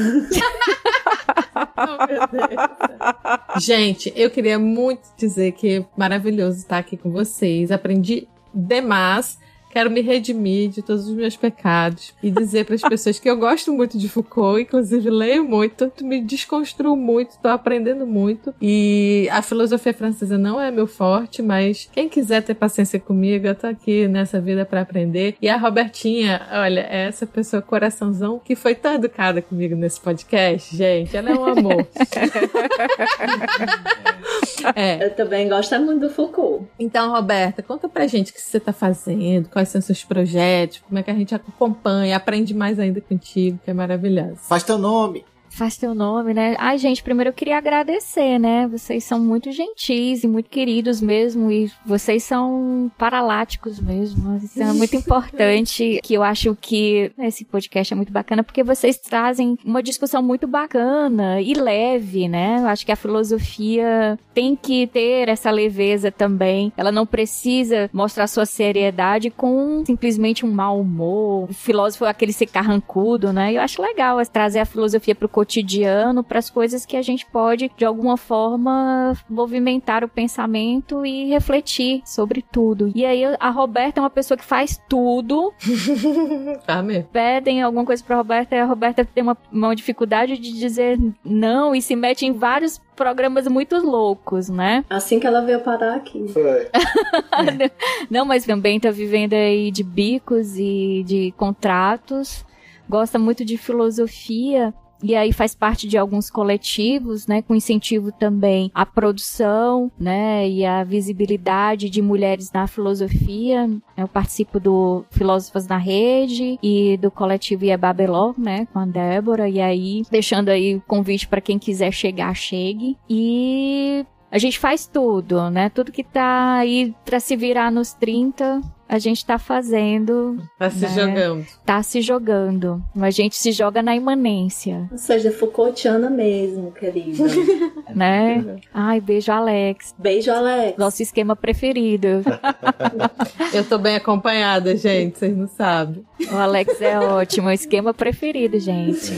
Oh, meu Deus. Gente, eu queria muito dizer que é maravilhoso estar aqui com vocês. Aprendi demais. Quero me redimir de todos os meus pecados e dizer para as pessoas que eu gosto muito de Foucault, inclusive leio muito, me desconstruo muito, estou aprendendo muito. E a filosofia francesa não é meu forte, mas quem quiser ter paciência comigo, eu tô aqui nessa vida para aprender. E a Robertinha, olha, é essa pessoa coraçãozão que foi tão educada comigo nesse podcast, gente. Ela é um amor. [laughs] é. Eu também gosto muito do Foucault. Então, Roberta, conta pra gente o que você tá fazendo, quais são seus projetos, como é que a gente acompanha, aprende mais ainda contigo, que é maravilhoso. Faz teu nome. Faz teu nome, né? Ai, gente, primeiro eu queria agradecer, né? Vocês são muito gentis e muito queridos mesmo. E vocês são paraláticos mesmo. Isso é muito [laughs] importante. Que eu acho que esse podcast é muito bacana porque vocês trazem uma discussão muito bacana e leve, né? Eu acho que a filosofia tem que ter essa leveza também. Ela não precisa mostrar sua seriedade com simplesmente um mau humor. O filósofo é aquele ser carrancudo, né? Eu acho legal trazer a filosofia pro cotidiano para as coisas que a gente pode, de alguma forma, movimentar o pensamento e refletir sobre tudo. E aí a Roberta é uma pessoa que faz tudo. tá [laughs] mesmo. Pedem alguma coisa pra Roberta e a Roberta tem uma, uma dificuldade de dizer não e se mete em vários programas muito loucos, né? Assim que ela veio parar aqui. Foi. [laughs] Não, mas também tá vivendo aí de bicos e de contratos. Gosta muito de filosofia e aí faz parte de alguns coletivos, né, com incentivo também à produção, né, e à visibilidade de mulheres na filosofia. Eu participo do Filósofas na Rede e do coletivo Iebabeló, né, com a Débora, e aí deixando aí o convite para quem quiser chegar, chegue. E a gente faz tudo, né? Tudo que tá aí para se virar nos 30, a gente tá fazendo. Tá se né? jogando. Tá se jogando. A gente se joga na imanência, Ou seja, Foucaultiana mesmo, querida. [laughs] né? Ai, beijo, Alex. Beijo, Alex. Nosso esquema preferido. Eu tô bem acompanhada, gente, vocês não sabem. O Alex é ótimo. É o esquema preferido, gente.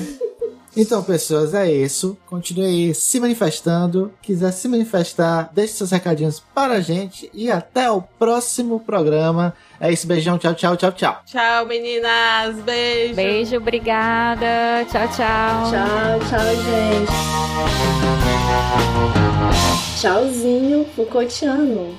Então, pessoas, é isso. Continue aí se manifestando. Quiser se manifestar, deixe seus recadinhos para a gente. E até o próximo programa. É isso, beijão, tchau, tchau, tchau, tchau. Tchau, meninas. Beijo. Beijo, obrigada. Tchau, tchau. Tchau, tchau, gente. Tchauzinho, Foucaultiano.